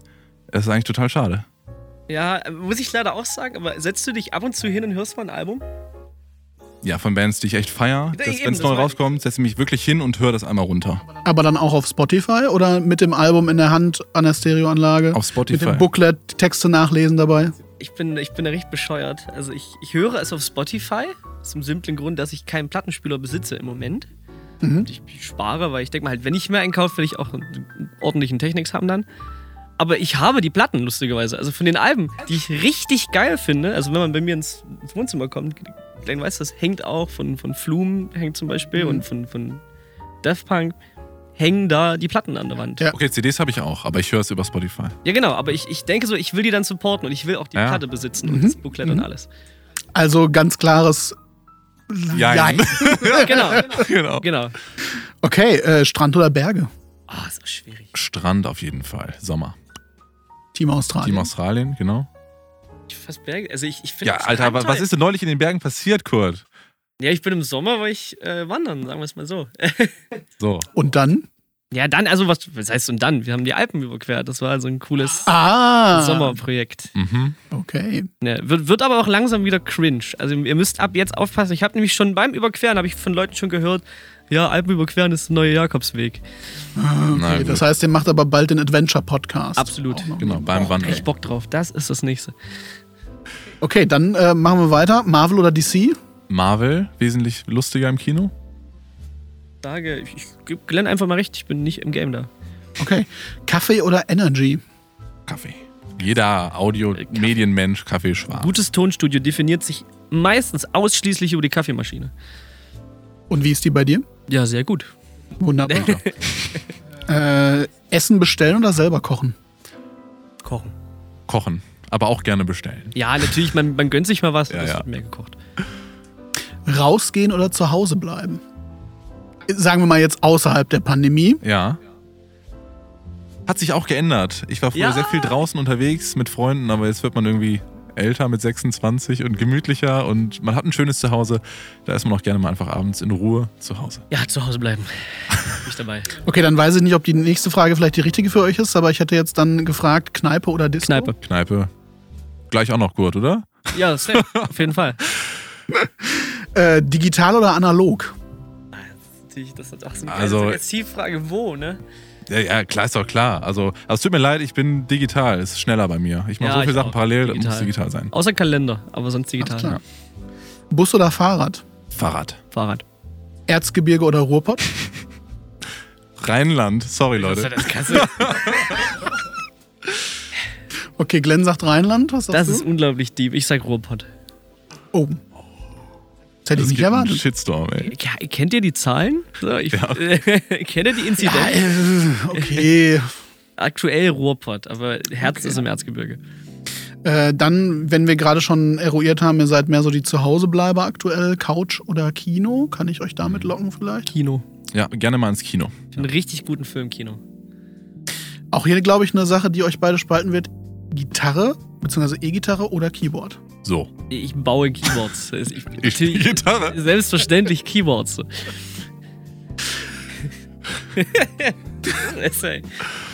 Das ist eigentlich total schade. Ja, muss ich leider auch sagen, aber setzt du dich ab und zu hin und hörst mal ein Album? Ja, von Bands, die ich echt feier. Wenn es neu rauskommt, setze ich mich wirklich hin und höre das einmal runter. Aber dann auch auf Spotify oder mit dem Album in der Hand an der Stereoanlage? Auf Spotify. Mit dem Booklet, Texte nachlesen dabei? Ich bin, ich bin da recht bescheuert. Also ich, ich höre es auf Spotify, dem simplen Grund, dass ich keinen Plattenspieler besitze im Moment. Mhm. Und ich, ich spare, weil ich denke mal halt, wenn ich mehr einkaufe, will ich auch einen ordentlichen Technics haben dann. Aber ich habe die Platten, lustigerweise. Also von den Alben, die ich richtig geil finde. Also wenn man bei mir ins, ins Wohnzimmer kommt, Glenn weiß das, hängt auch von, von Flume, hängt zum Beispiel, Mhm. und von, von Daft Punk, hängen da die Platten an der Wand. Ja. Okay, CDs habe ich auch, aber ich höre es über Spotify. Ja, genau, aber ich, ich denke so, ich will die dann supporten und ich will auch die Ja. Platte besitzen und Mhm. das Booklet und Mhm. alles. Also ganz klares Jein. Genau, genau. genau. Okay, äh, Strand oder Berge? Ah, ist auch schwierig. Strand auf jeden Fall. Sommer. Team Australien. Team Australien, genau. Ich fast Berge. Also ich, ich finde Ja, Alter, was ist denn neulich in den Bergen passiert, Kurt? Ja, ich bin im Sommer, weil ich äh, wandern, sagen wir es mal so. So. Und dann? ja, dann, also was, was heißt und dann? Wir haben die Alpen überquert. Das war also ein cooles Ah. Sommerprojekt. Mhm. Okay. Ja, wird, wird aber auch langsam wieder cringe. Also ihr müsst ab jetzt aufpassen. Ich habe nämlich schon beim Überqueren, habe ich von Leuten schon gehört, ja, Alpen überqueren ist der neue Jakobsweg. okay. Na gut. Das heißt, ihr macht aber bald den Adventure-Podcast. Absolut. Auch noch. Genau, beim Wandern. Echt Bock drauf. Das ist das nächste. Okay, dann äh, machen wir weiter. Marvel oder DC? Marvel, wesentlich lustiger im Kino. Sage, ich, ich gebe Glenn einfach mal recht, ich bin nicht im Game da. Okay. Kaffee oder Energy? Kaffee. Jeder Audio-Medienmensch, Kaffee schwarz. Gutes Tonstudio definiert sich meistens ausschließlich über die Kaffeemaschine. Und wie ist die bei dir? Ja, sehr gut. Wunderbar. äh, Essen bestellen oder selber kochen? Kochen. Kochen. Aber auch gerne bestellen. Ja, natürlich, man, man gönnt sich mal was, Ja, es ja. wird mehr gekocht. Rausgehen oder zu Hause bleiben? Sagen wir mal jetzt außerhalb der Pandemie. Ja. Hat sich auch geändert. Ich war früher Ja. sehr viel draußen unterwegs mit Freunden, aber jetzt wird man irgendwie älter mit 26 und gemütlicher und man hat ein schönes Zuhause. Da ist man auch gerne mal einfach abends in Ruhe zu Hause. Ja, zu Hause bleiben. Bin ich dabei. Okay, dann weiß ich nicht, ob die nächste Frage vielleicht die richtige für euch ist, aber ich hätte jetzt dann gefragt, Kneipe oder Disco? Kneipe. Kneipe. Gleich auch noch gut, oder? Ja, safe. auf jeden Fall. Äh, digital oder analog? Natürlich, Das ist auch so eine Also- also, Zielfrage, wo, ne? Ja, ja, klar ist doch klar. Also, also es tut mir leid, ich bin digital. Es ist schneller bei mir. Ich mache Ja, so viele Sachen auch. parallel, das Digital. muss digital sein. Außer Kalender, aber sonst digital. Klar. Bus oder Fahrrad? Fahrrad. Fahrrad. Erzgebirge oder Ruhrpott? Rheinland. Sorry, Leute. Das, Okay, Glenn sagt Rheinland. Was sagst das du? ist unglaublich deep. Ich sag Ruhrpott. oh. Das hätte ich nicht erwartet. Shitstorm, ey. Ja, kennt ihr die Zahlen? So, ich, Ja. kennt ihr die Ja, Inzidenz? äh, okay. Aktuell Ruhrpott, aber Herz Okay. ist im Erzgebirge. Äh, dann, wenn wir gerade schon eruiert haben, ihr seid mehr so die Zuhausebleiber aktuell, Couch oder Kino, kann ich euch damit locken vielleicht? Kino. Ja, gerne mal ins Kino. Einen richtig guten Film, Kino. Auch hier, glaube ich, eine Sache, die euch beide spalten wird. Gitarre, beziehungsweise E-Gitarre oder Keyboard. So. Ich baue Keyboards. Ich, Ich spiele Gitarre. Selbstverständlich Keyboards.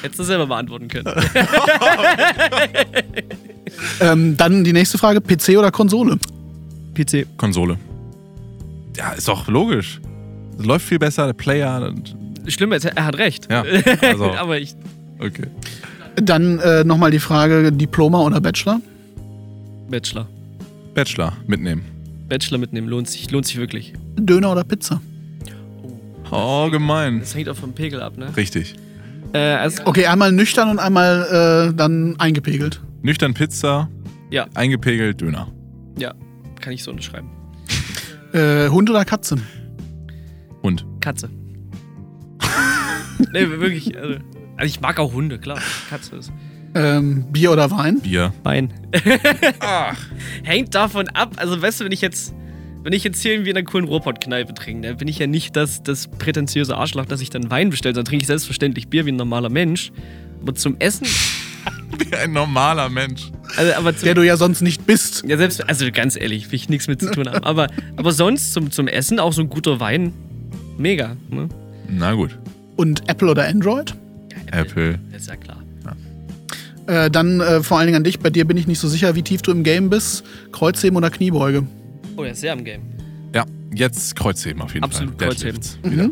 Hättest du selber beantworten können. Ähm, dann die nächste Frage, PC oder Konsole? PC. Konsole. Ja, ist doch logisch. Es läuft viel besser, der Player. und- Schlimm ist, er hat recht. Ja, also- Aber ich. Okay. Dann äh, nochmal die Frage, Diploma oder Bachelor? Bachelor. Bachelor mitnehmen. Bachelor mitnehmen lohnt sich, lohnt sich wirklich. Döner oder Pizza? Oh, gemein. Das hängt auch vom Pegel ab, ne? Richtig. Äh, also, Okay, einmal nüchtern und einmal äh, dann eingepegelt. Nüchtern Pizza, Ja. eingepegelt Döner. ja, kann ich so unterschreiben. Äh, Hund oder Katze? Und Katze. nee, wirklich. Also, also ich mag auch Hunde, klar. Katze ist. Ähm, Bier oder Wein? Bier. Wein. Hängt davon ab. Also, weißt du, wenn ich jetzt, wenn ich jetzt hier irgendwie in einer coolen Ruhrpott-Kneipe trinke, dann bin ich ja nicht das, das prätentiöse Arschloch, dass ich dann Wein bestelle. Dann trinke ich selbstverständlich Bier wie ein normaler Mensch. Aber zum Essen, Wie ein normaler Mensch. also, aber zum, Der du ja sonst nicht bist. ja selbst, also ganz ehrlich, will ich nichts mit zu tun haben. Aber, aber sonst zum, zum Essen auch so ein guter Wein, mega. Ne? Na gut. Und Apple oder Android? Apple. Ist ja klar. Äh, dann äh, vor allen Dingen an dich. Bei dir bin ich nicht so sicher, wie tief du im Game bist. Kreuzheben oder Kniebeuge? Oh, er ist sehr am Game. Ja, jetzt Kreuzheben auf jeden Absolut Fall. Kreuzheben. Deadlifts. Wieder.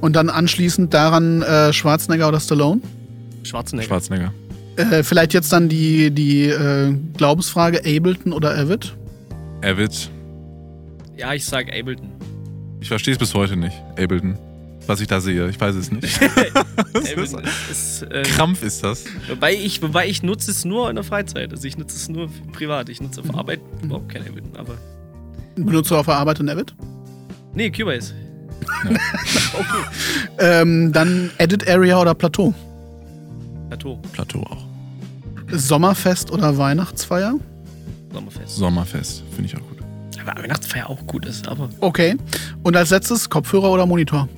Und dann anschließend daran äh, Schwarzenegger oder Stallone? Schwarzenegger. Schwarzenegger. Äh, vielleicht jetzt dann die, die äh, Glaubensfrage: Ableton oder Avid? Avid. ja, ich sag Ableton. Ich verstehe es bis heute nicht. Ableton. Was ich da sehe. Ich weiß es nicht. Ableton ist, äh, Krampf ist das. wobei, ich, wobei ich nutze es nur in der Freizeit. Also ich nutze es nur privat. Ich nutze auf Arbeit überhaupt kein Ableton. Aber Benutzt du auf der Arbeit ein Avid? nee, Cubase. Ähm, dann Edit Area oder Plateau? Plateau. Plateau auch. Sommerfest oder Weihnachtsfeier? Sommerfest. Sommerfest. Finde ich auch gut. Aber Weihnachtsfeier auch gut ist, aber Okay. Und als letztes Kopfhörer oder Monitor?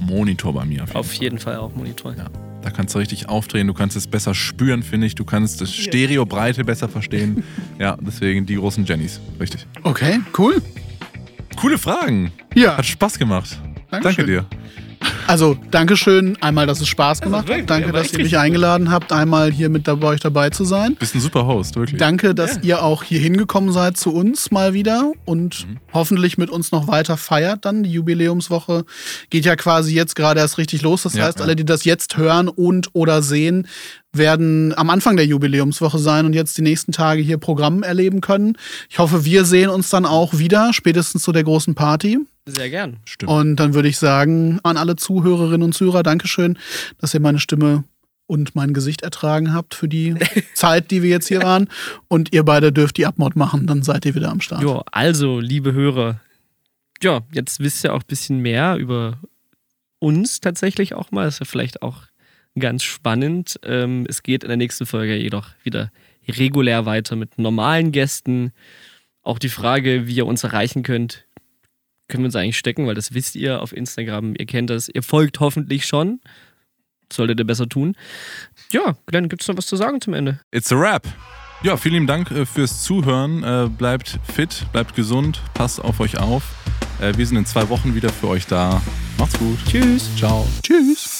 Monitor bei mir. Auf jeden auf jeden Fall auch Monitor. Ja. Da kannst du richtig aufdrehen, du kannst es besser spüren, finde ich. Du kannst das Stereobreite besser verstehen. ja, deswegen die großen Jennys. Richtig. Okay, cool. Coole Fragen. Ja, Hat Spaß gemacht. Dankeschön. Danke dir. Also Dankeschön. Einmal, dass es Spaß gemacht hat. Danke, dass ihr mich eingeladen habt, einmal hier mit dabei, euch dabei zu sein. Bist ein super Host, wirklich. Danke, dass ihr auch hier hingekommen seid zu uns mal wieder und hoffentlich mit uns noch weiter feiert dann. Die Jubiläumswoche geht ja quasi jetzt gerade erst richtig los. Das Ja, heißt, ja. alle, die das jetzt hören und oder sehen, werden am Anfang der Jubiläumswoche sein und jetzt die nächsten Tage hier Programm erleben können. Ich hoffe, wir sehen uns dann auch wieder, spätestens zu der großen Party. Sehr gern. Stimmt. Und dann würde ich sagen, an alle Zuhörerinnen und Zuhörer, Dankeschön, dass ihr meine Stimme und mein Gesicht ertragen habt für die Zeit, die wir jetzt hier waren. Und ihr beide dürft die Abmod machen, dann seid ihr wieder am Start. Jo, also, liebe Hörer, ja, jetzt wisst ihr auch ein bisschen mehr über uns tatsächlich auch mal. Das ist ja vielleicht auch ganz spannend. Ähm, es geht in der nächsten Folge jedoch wieder regulär weiter mit normalen Gästen. Auch die Frage, wie ihr uns erreichen könnt, können wir uns eigentlich stecken, weil das wisst ihr auf Instagram. Ihr kennt das. Ihr folgt hoffentlich schon. Solltet ihr besser tun. Ja, Glenn, gibt es noch was zu sagen zum Ende? It's a wrap. Ja, vielen lieben Dank äh, fürs Zuhören. Äh, bleibt fit, bleibt gesund, passt auf euch auf. Äh, wir sind in zwei Wochen wieder für euch da. Macht's gut. Tschüss. Ciao. Tschüss.